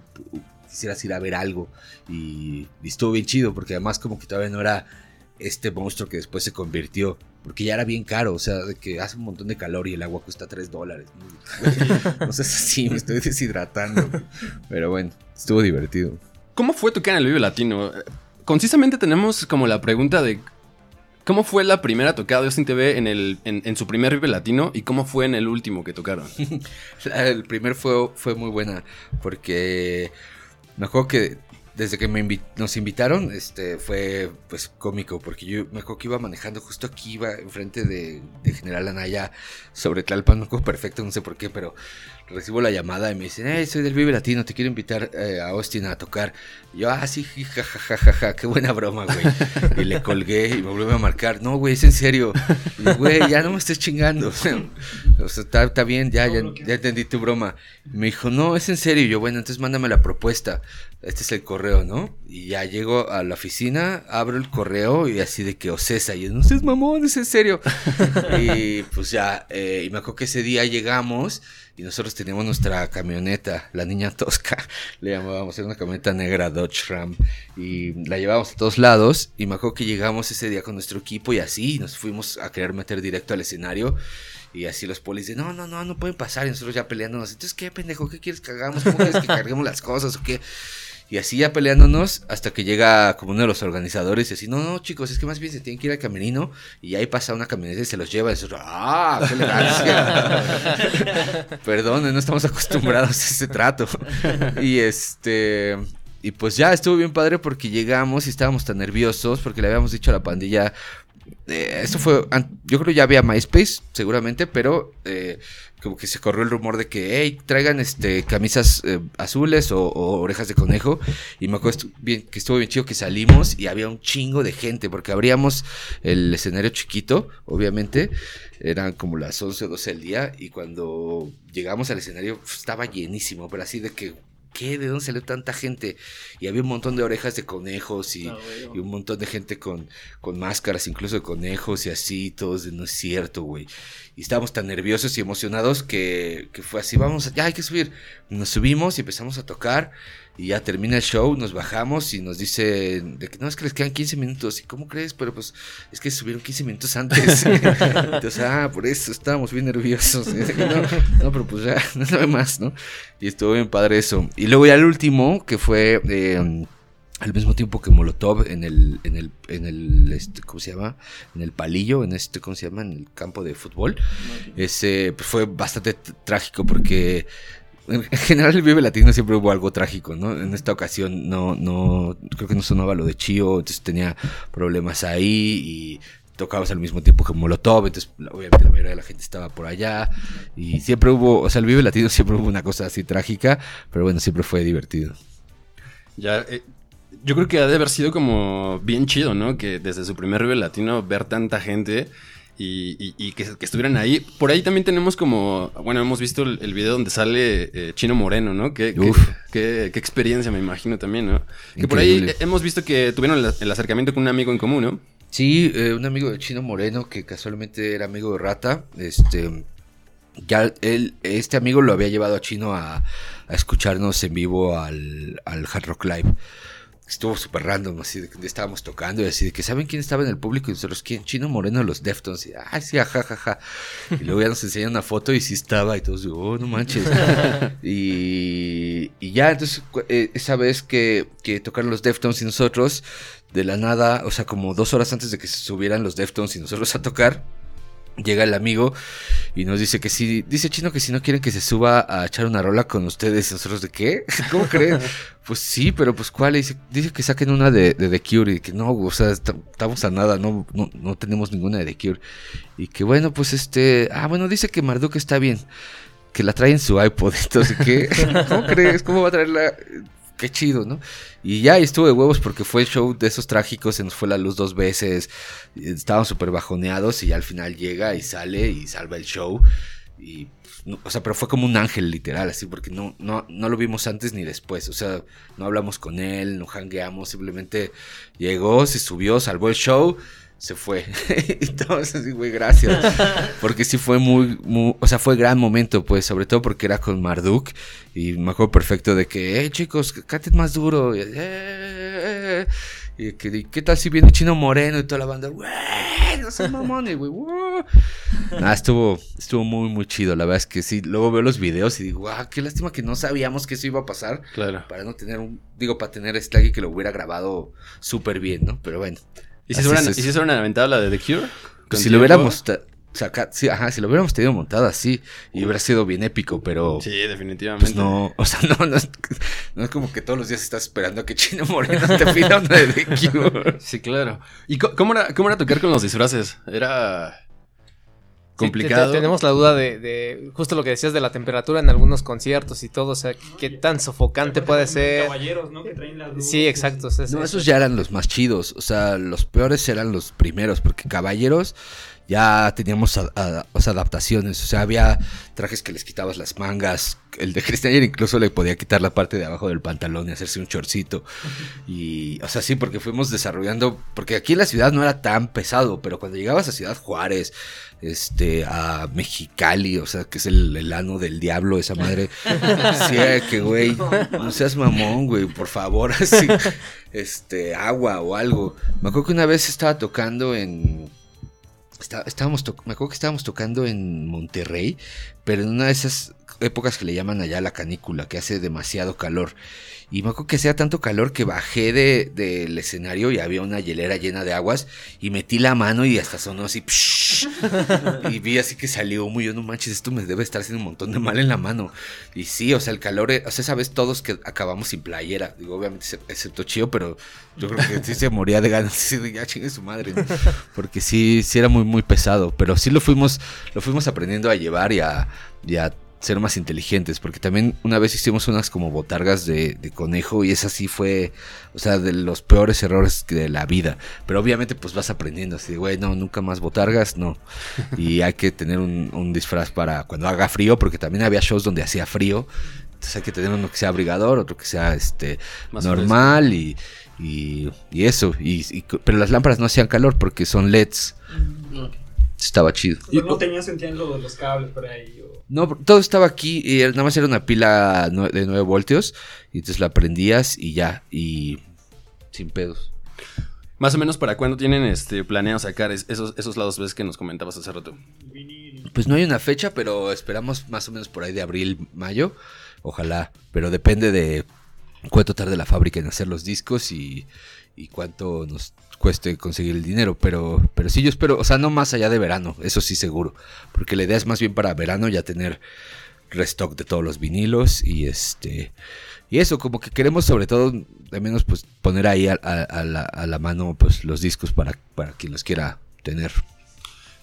quisieras ir a ver algo. Y, y estuvo bien chido porque además como que todavía no era este monstruo que después se convirtió. Porque ya era bien caro, o sea, de que hace un montón de calor y el agua cuesta 3 dólares. No sé si me estoy deshidratando. Pero bueno, estuvo divertido. ¿Cómo fue tu en el Vive Latino? Concisamente tenemos como la pregunta de ¿Cómo fue la primera tocada de Austin TV en, el, en, su primer Vive Latino y cómo fue en el último que tocaron? el primer fue, fue muy buena porque me acuerdo que desde que me nos invitaron, este, fue pues cómico, porque yo me acuerdo que iba manejando justo aquí, iba enfrente de, de General Anaya sobre Tlalpan, no perfecto, no sé por qué, pero recibo la llamada y me dicen, hey, soy del Vive Latino, te quiero invitar eh, a Austin a tocar. Y yo, ah, sí, jajajaja, qué buena broma, güey. y le colgué y me vuelve a marcar, no, güey, es en serio. Y güey, ya no me estés chingando. o sea, está, bien, ya, ya, entendí tu broma. Y me dijo, no, es en serio. Y yo, bueno, entonces mándame la propuesta. Este es el correo ¿no? Y ya llego a la oficina, abro el correo y así de que Ocesa, y no seas mamón, es en serio. y pues ya, eh, y me acuerdo que ese día llegamos y nosotros teníamos nuestra camioneta, la niña tosca, le llamábamos, era una camioneta negra Dodge Ram, y la llevábamos a todos lados, y me acuerdo que llegamos ese día con nuestro equipo y así, nos fuimos a querer meter directo al escenario. Y así los polis dicen, no, no, no, no pueden pasar. Y nosotros ya peleándonos. Entonces, ¿qué pendejo? ¿Qué quieres que hagamos? ¿Cómo quieres que carguemos las cosas o qué? Y así ya peleándonos hasta que llega como uno de los organizadores y así, no, no, chicos, es que más bien se tienen que ir al camerino y ahí pasa una camioneta y se los lleva. Y nosotros, ¡ah! ¡Qué elegancia! Perdón, no estamos acostumbrados a ese trato. Y este... Y pues ya estuvo bien padre porque llegamos y estábamos tan nerviosos porque le habíamos dicho a la pandilla, eh, esto fue, yo creo ya había MySpace, seguramente, pero eh, como que se corrió el rumor de que, hey, traigan este camisas eh, azules o, orejas de conejo. Y me acuerdo bien, que estuvo bien chido que salimos y había un chingo de gente, porque abríamos el escenario chiquito, obviamente. Eran como las 11 o 12 del día. Y cuando llegamos al escenario estaba llenísimo, pero así de que, ¿qué? ¿De dónde salió tanta gente? Y había un montón de orejas de conejos y, ah, un montón de gente con, con máscaras, incluso de conejos y así, todos de no es cierto, güey. Y estábamos tan nerviosos y emocionados que, que fue así, vamos, ya hay que subir. Nos subimos y empezamos a tocar. Y ya termina el show, nos bajamos y nos dice de que no, es que les quedan 15 minutos. ¿Y cómo crees? Pero pues es que subieron 15 minutos antes. Entonces, ah, por eso estábamos bien nerviosos. No, pero pues ya, no hay más, ¿no? Y estuvo bien padre eso. Y luego ya el último, que fue eh, al mismo tiempo que Molotov en el, en el, en el, este, ¿cómo se llama? En el palillo, en este, ¿cómo se llama? En el campo de fútbol. Ese pues, fue bastante trágico porque en general el Vive Latino siempre hubo algo trágico, ¿no? En esta ocasión no, no, creo que no sonaba lo de Chío, entonces tenía problemas ahí y tocabas al mismo tiempo que Molotov, entonces obviamente la mayoría de la gente estaba por allá y siempre hubo, o sea, el Vive Latino siempre hubo una cosa así trágica, pero bueno, siempre fue divertido. Ya, eh, yo creo que ha de haber sido como bien chido, ¿no? Que desde su primer Vive Latino ver tanta gente y, que, estuvieran ahí. Por ahí también tenemos como, bueno, hemos visto el, video donde sale eh, Chino Moreno, ¿no? Qué, qué, experiencia, me imagino también, ¿no? Que por ahí hemos visto que tuvieron el, acercamiento con un amigo en común, ¿no? Sí, eh, un amigo de Chino Moreno que casualmente era amigo de Rata, este... Ya él, este amigo lo había llevado a Chino a, escucharnos en vivo al, al Hard Rock Live estuvo súper random, así de que estábamos tocando y así de que saben quién estaba en el público y nosotros quién, Chino Moreno los Deftones y ah sí, jajaja. Y luego ya nos enseñan una foto y sí estaba y todos digo, oh, no manches. y, y ya entonces eh, esa vez que, que tocaron los Deftones y nosotros, de la nada, o sea, como dos horas antes de que se subieran los Deftones y nosotros a tocar, llega el amigo y nos dice que si, dice Chino que si no quieren que se suba a echar una rola con ustedes, nosotros de qué, ¿cómo creen? pues sí, pero pues cuál, dice, dice que saquen una de, de The Cure y que no, o sea, estamos a nada, no, no, no tenemos ninguna de The Cure. Y que bueno, pues este, ah, bueno, dice que Marduk está bien, que la trae en su iPod, entonces, ¿qué? ¿Cómo crees? ¿Cómo va a traerla? Qué chido, ¿no? Y ya estuvo de huevos porque fue el show de esos trágicos, se nos fue la luz dos veces, estábamos súper bajoneados y al final llega y sale y salva el show. Y, o sea, pero fue como un ángel literal, así, porque no, no, no lo vimos antes ni después, o sea, no hablamos con él, no hangueamos, simplemente llegó, se subió, salvó el show se fue. y todos así, güey, gracias. Porque sí fue muy, muy, o sea, fue gran momento, pues, sobre todo porque era con Marduk. Y me acuerdo perfecto de que, hey, chicos, canten más duro. Y, eh, y que, ¿qué tal si viene Chino Moreno y toda la banda? Güey, no son mamones, güey. Nada, estuvo, estuvo muy, muy chido. La verdad es que sí, luego veo los videos y digo, wow, qué lástima que no sabíamos que eso iba a pasar. Claro. Para no tener un, digo, para tener este alguien que lo hubiera grabado súper bien, ¿no? Pero bueno. ¿Y si, hubieran, ¿Y si se hubieran aventado la de The Cure? Pues si lo hubiéramos saca, sí, ajá, si lo hubiéramos tenido montado así, y hubiera sido bien épico, pero. Sí, definitivamente. Pues no, o sea, no, no es, no es como que todos los días estás esperando a que Chino Moreno te pida una de The Cure. Sí, claro. ¿Y cómo era, cómo era tocar con los disfraces? Era complicado. tenemos la duda de, justo lo que decías de la temperatura en algunos conciertos y todo, o sea, qué tan sofocante puede ser. Caballeros, ¿no? Que traen las Sí, exacto. no, esos ya eran los más chidos, o sea, los peores eran los primeros, porque caballeros ya teníamos adaptaciones, o sea, había trajes que les quitabas las mangas, el de Christian incluso le podía quitar la parte de abajo del pantalón y hacerse un chorcito. Y, o sea, sí, porque fuimos desarrollando, porque aquí en la ciudad no era tan pesado, pero cuando llegabas a Ciudad Juárez, este, a Mexicali, o sea, que es el, ano del diablo, esa madre. sí, que, güey, no seas mamón, güey, por favor, así, este, agua o algo. Me acuerdo que una vez estaba tocando en estábamos me acuerdo que estábamos tocando en Monterrey, pero en una de esas épocas que le llaman allá la canícula, que hace demasiado calor. Y me acuerdo que hacía tanto calor que bajé del de, escenario y había una hielera llena de aguas y metí la mano y hasta sonó así. Y vi así que salió muy, yo no manches, esto me debe estar haciendo un montón de mal en la mano. Y sí, o sea, el calor, o sea, sabes todos que acabamos sin playera. Digo, obviamente, excepto Chío, pero yo creo que sí se moría de ganas. Chingue su madre. Porque sí, sí era muy, muy pesado. Pero sí lo fuimos, lo fuimos aprendiendo a llevar y y a ser más inteligentes, porque también una vez hicimos unas como botargas de, conejo y esa sí fue, o sea, de los peores errores de la vida, pero obviamente pues vas aprendiendo así, güey, no, nunca más botargas, no, y hay que tener un, disfraz para cuando haga frío, porque también había shows donde hacía frío, entonces hay que tener uno que sea abrigador, otro que sea este normal y, y, eso, y, pero las lámparas no hacían calor porque son LEDs. Mm. Estaba chido. no tenía sentido los cables por ahí. No, todo estaba aquí y nada más era una pila de 9 voltios. Y entonces la prendías y ya. Y sin pedos. Más o menos para cuándo tienen este planeado sacar esos, esos lados ves que nos comentabas hace rato. Pues no hay una fecha, pero esperamos más o menos por ahí de abril, mayo. Ojalá. Pero depende de cuánto tarde la fábrica en hacer los discos y, y cuánto nos cueste conseguir el dinero, pero, pero sí yo espero, o sea, no más allá de verano, eso sí seguro, porque la idea es más bien para verano ya tener restock de todos los vinilos y este y eso como que queremos sobre todo de menos pues poner ahí a, la, mano pues los discos para, para quien los quiera tener.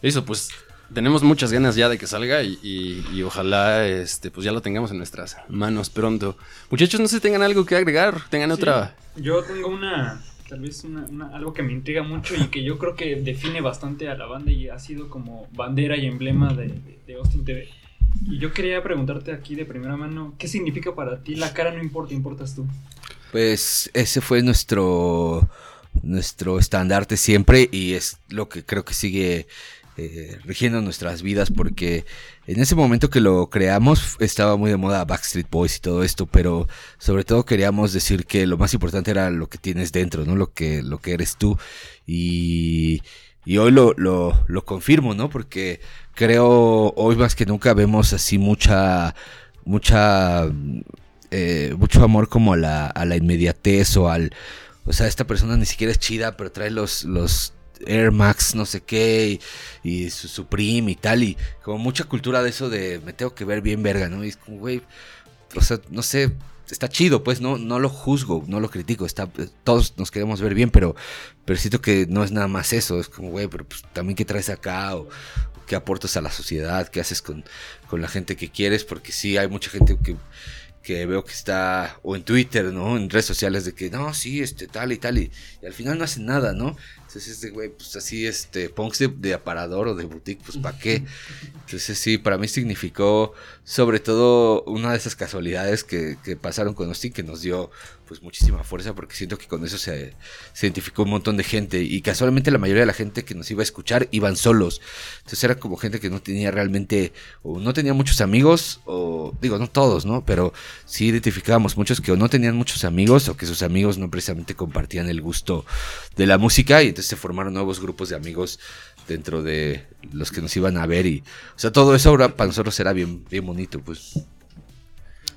Eso pues tenemos muchas ganas ya de que salga y, ojalá este pues ya lo tengamos en nuestras manos pronto. Muchachos, no sé si tengan algo que agregar, tengan otra. Yo tengo una tal vez algo que me intriga mucho y que yo creo que define bastante a la banda y ha sido como bandera y emblema de, Austin TV. Y yo quería preguntarte aquí de primera mano, ¿qué significa para ti la cara no importa, importas tú? Pues ese fue nuestro nuestro estandarte siempre y es lo que creo que sigue eh, rigiendo nuestras vidas porque en ese momento que lo creamos estaba muy de moda Backstreet Boys y todo esto, pero sobre todo queríamos decir que lo más importante era lo que tienes dentro, ¿no? Lo que, lo que eres tú. Y, y hoy lo, lo, lo confirmo, ¿no? Porque creo hoy más que nunca vemos así mucha, mucha, eh, mucho amor como a la, a la inmediatez o al, o sea, esta persona ni siquiera es chida, pero trae los, los Air Max, no sé qué, y, su Supreme y tal, y como mucha cultura de eso de me tengo que ver bien verga, ¿no? Y es como, güey, o sea, no sé, está chido, pues, no, no lo juzgo, no lo critico, está, todos nos queremos ver bien, pero, pero siento que no es nada más eso, es como, güey, pero pues también qué traes acá, o, qué aportas a la sociedad, qué haces con, con la gente que quieres, porque sí, hay mucha gente que que veo que está, o en Twitter, ¿no? En redes sociales de que, no, sí, este, tal y tal, y al final no hacen nada, ¿no? Entonces, este güey, pues así, este, punks de, aparador o de boutique, pues ¿para qué? Entonces, sí, para mí significó sobre todo una de esas casualidades que, que pasaron con Austin que nos dio pues muchísima fuerza porque siento que con eso se, identificó un montón de gente y casualmente la mayoría de la gente que nos iba a escuchar iban solos. Entonces era como gente que no tenía realmente o no tenía muchos amigos o digo, no todos, ¿no? Pero sí identificábamos muchos que o no tenían muchos amigos o que sus amigos no precisamente compartían el gusto de la música y entonces se formaron nuevos grupos de amigos dentro de los que nos iban a ver y o sea, todo eso ahora para nosotros era bien bien bonito, pues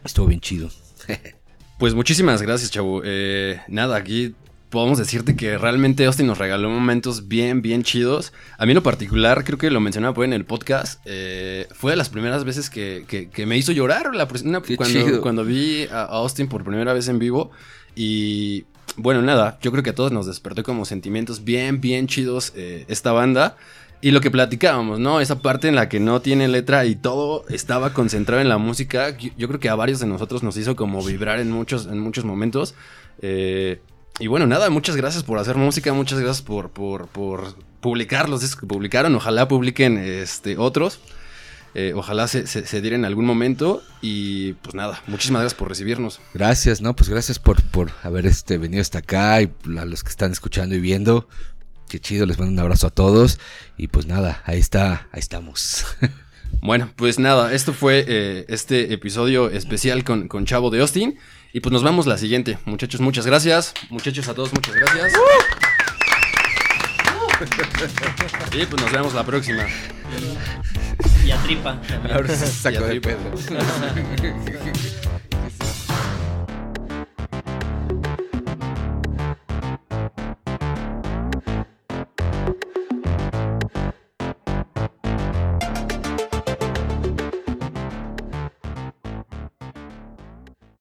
estuvo bien chido. Pues muchísimas gracias, chavo. Eh, nada, aquí podemos decirte que realmente Austin nos regaló momentos bien, bien chidos. A mí en lo particular, creo que lo mencionaba en el podcast, eh, fue de las primeras veces que, me hizo llorar la, cuando, cuando vi a Austin por primera vez en vivo. Y bueno, nada, yo creo que a todos nos despertó como sentimientos bien, bien chidos eh, esta banda. Y lo que platicábamos, ¿no? Esa parte en la que no tiene letra y todo estaba concentrado en la música, yo, creo que a varios de nosotros nos hizo como vibrar en muchos, en muchos momentos. Eh, y bueno, nada, muchas gracias por hacer música, muchas gracias por, por, por publicar los discos que publicaron, ojalá publiquen este, otros. Eh, ojalá se, se, se, diera en algún momento. Y pues nada, muchísimas gracias por recibirnos. Gracias, ¿no? Pues gracias por, por haber este, venido hasta acá y a los que están escuchando y viendo. Qué chido, les mando un abrazo a todos. Y pues nada, ahí está, ahí estamos. Bueno, pues nada, esto fue eh, este episodio especial con, con, Chavo de Austin. Y pues nos vemos la siguiente. Muchachos, muchas gracias. Muchachos a todos, muchas gracias. y pues nos vemos la próxima. Y a tripa. Ahora se sacó de pedo.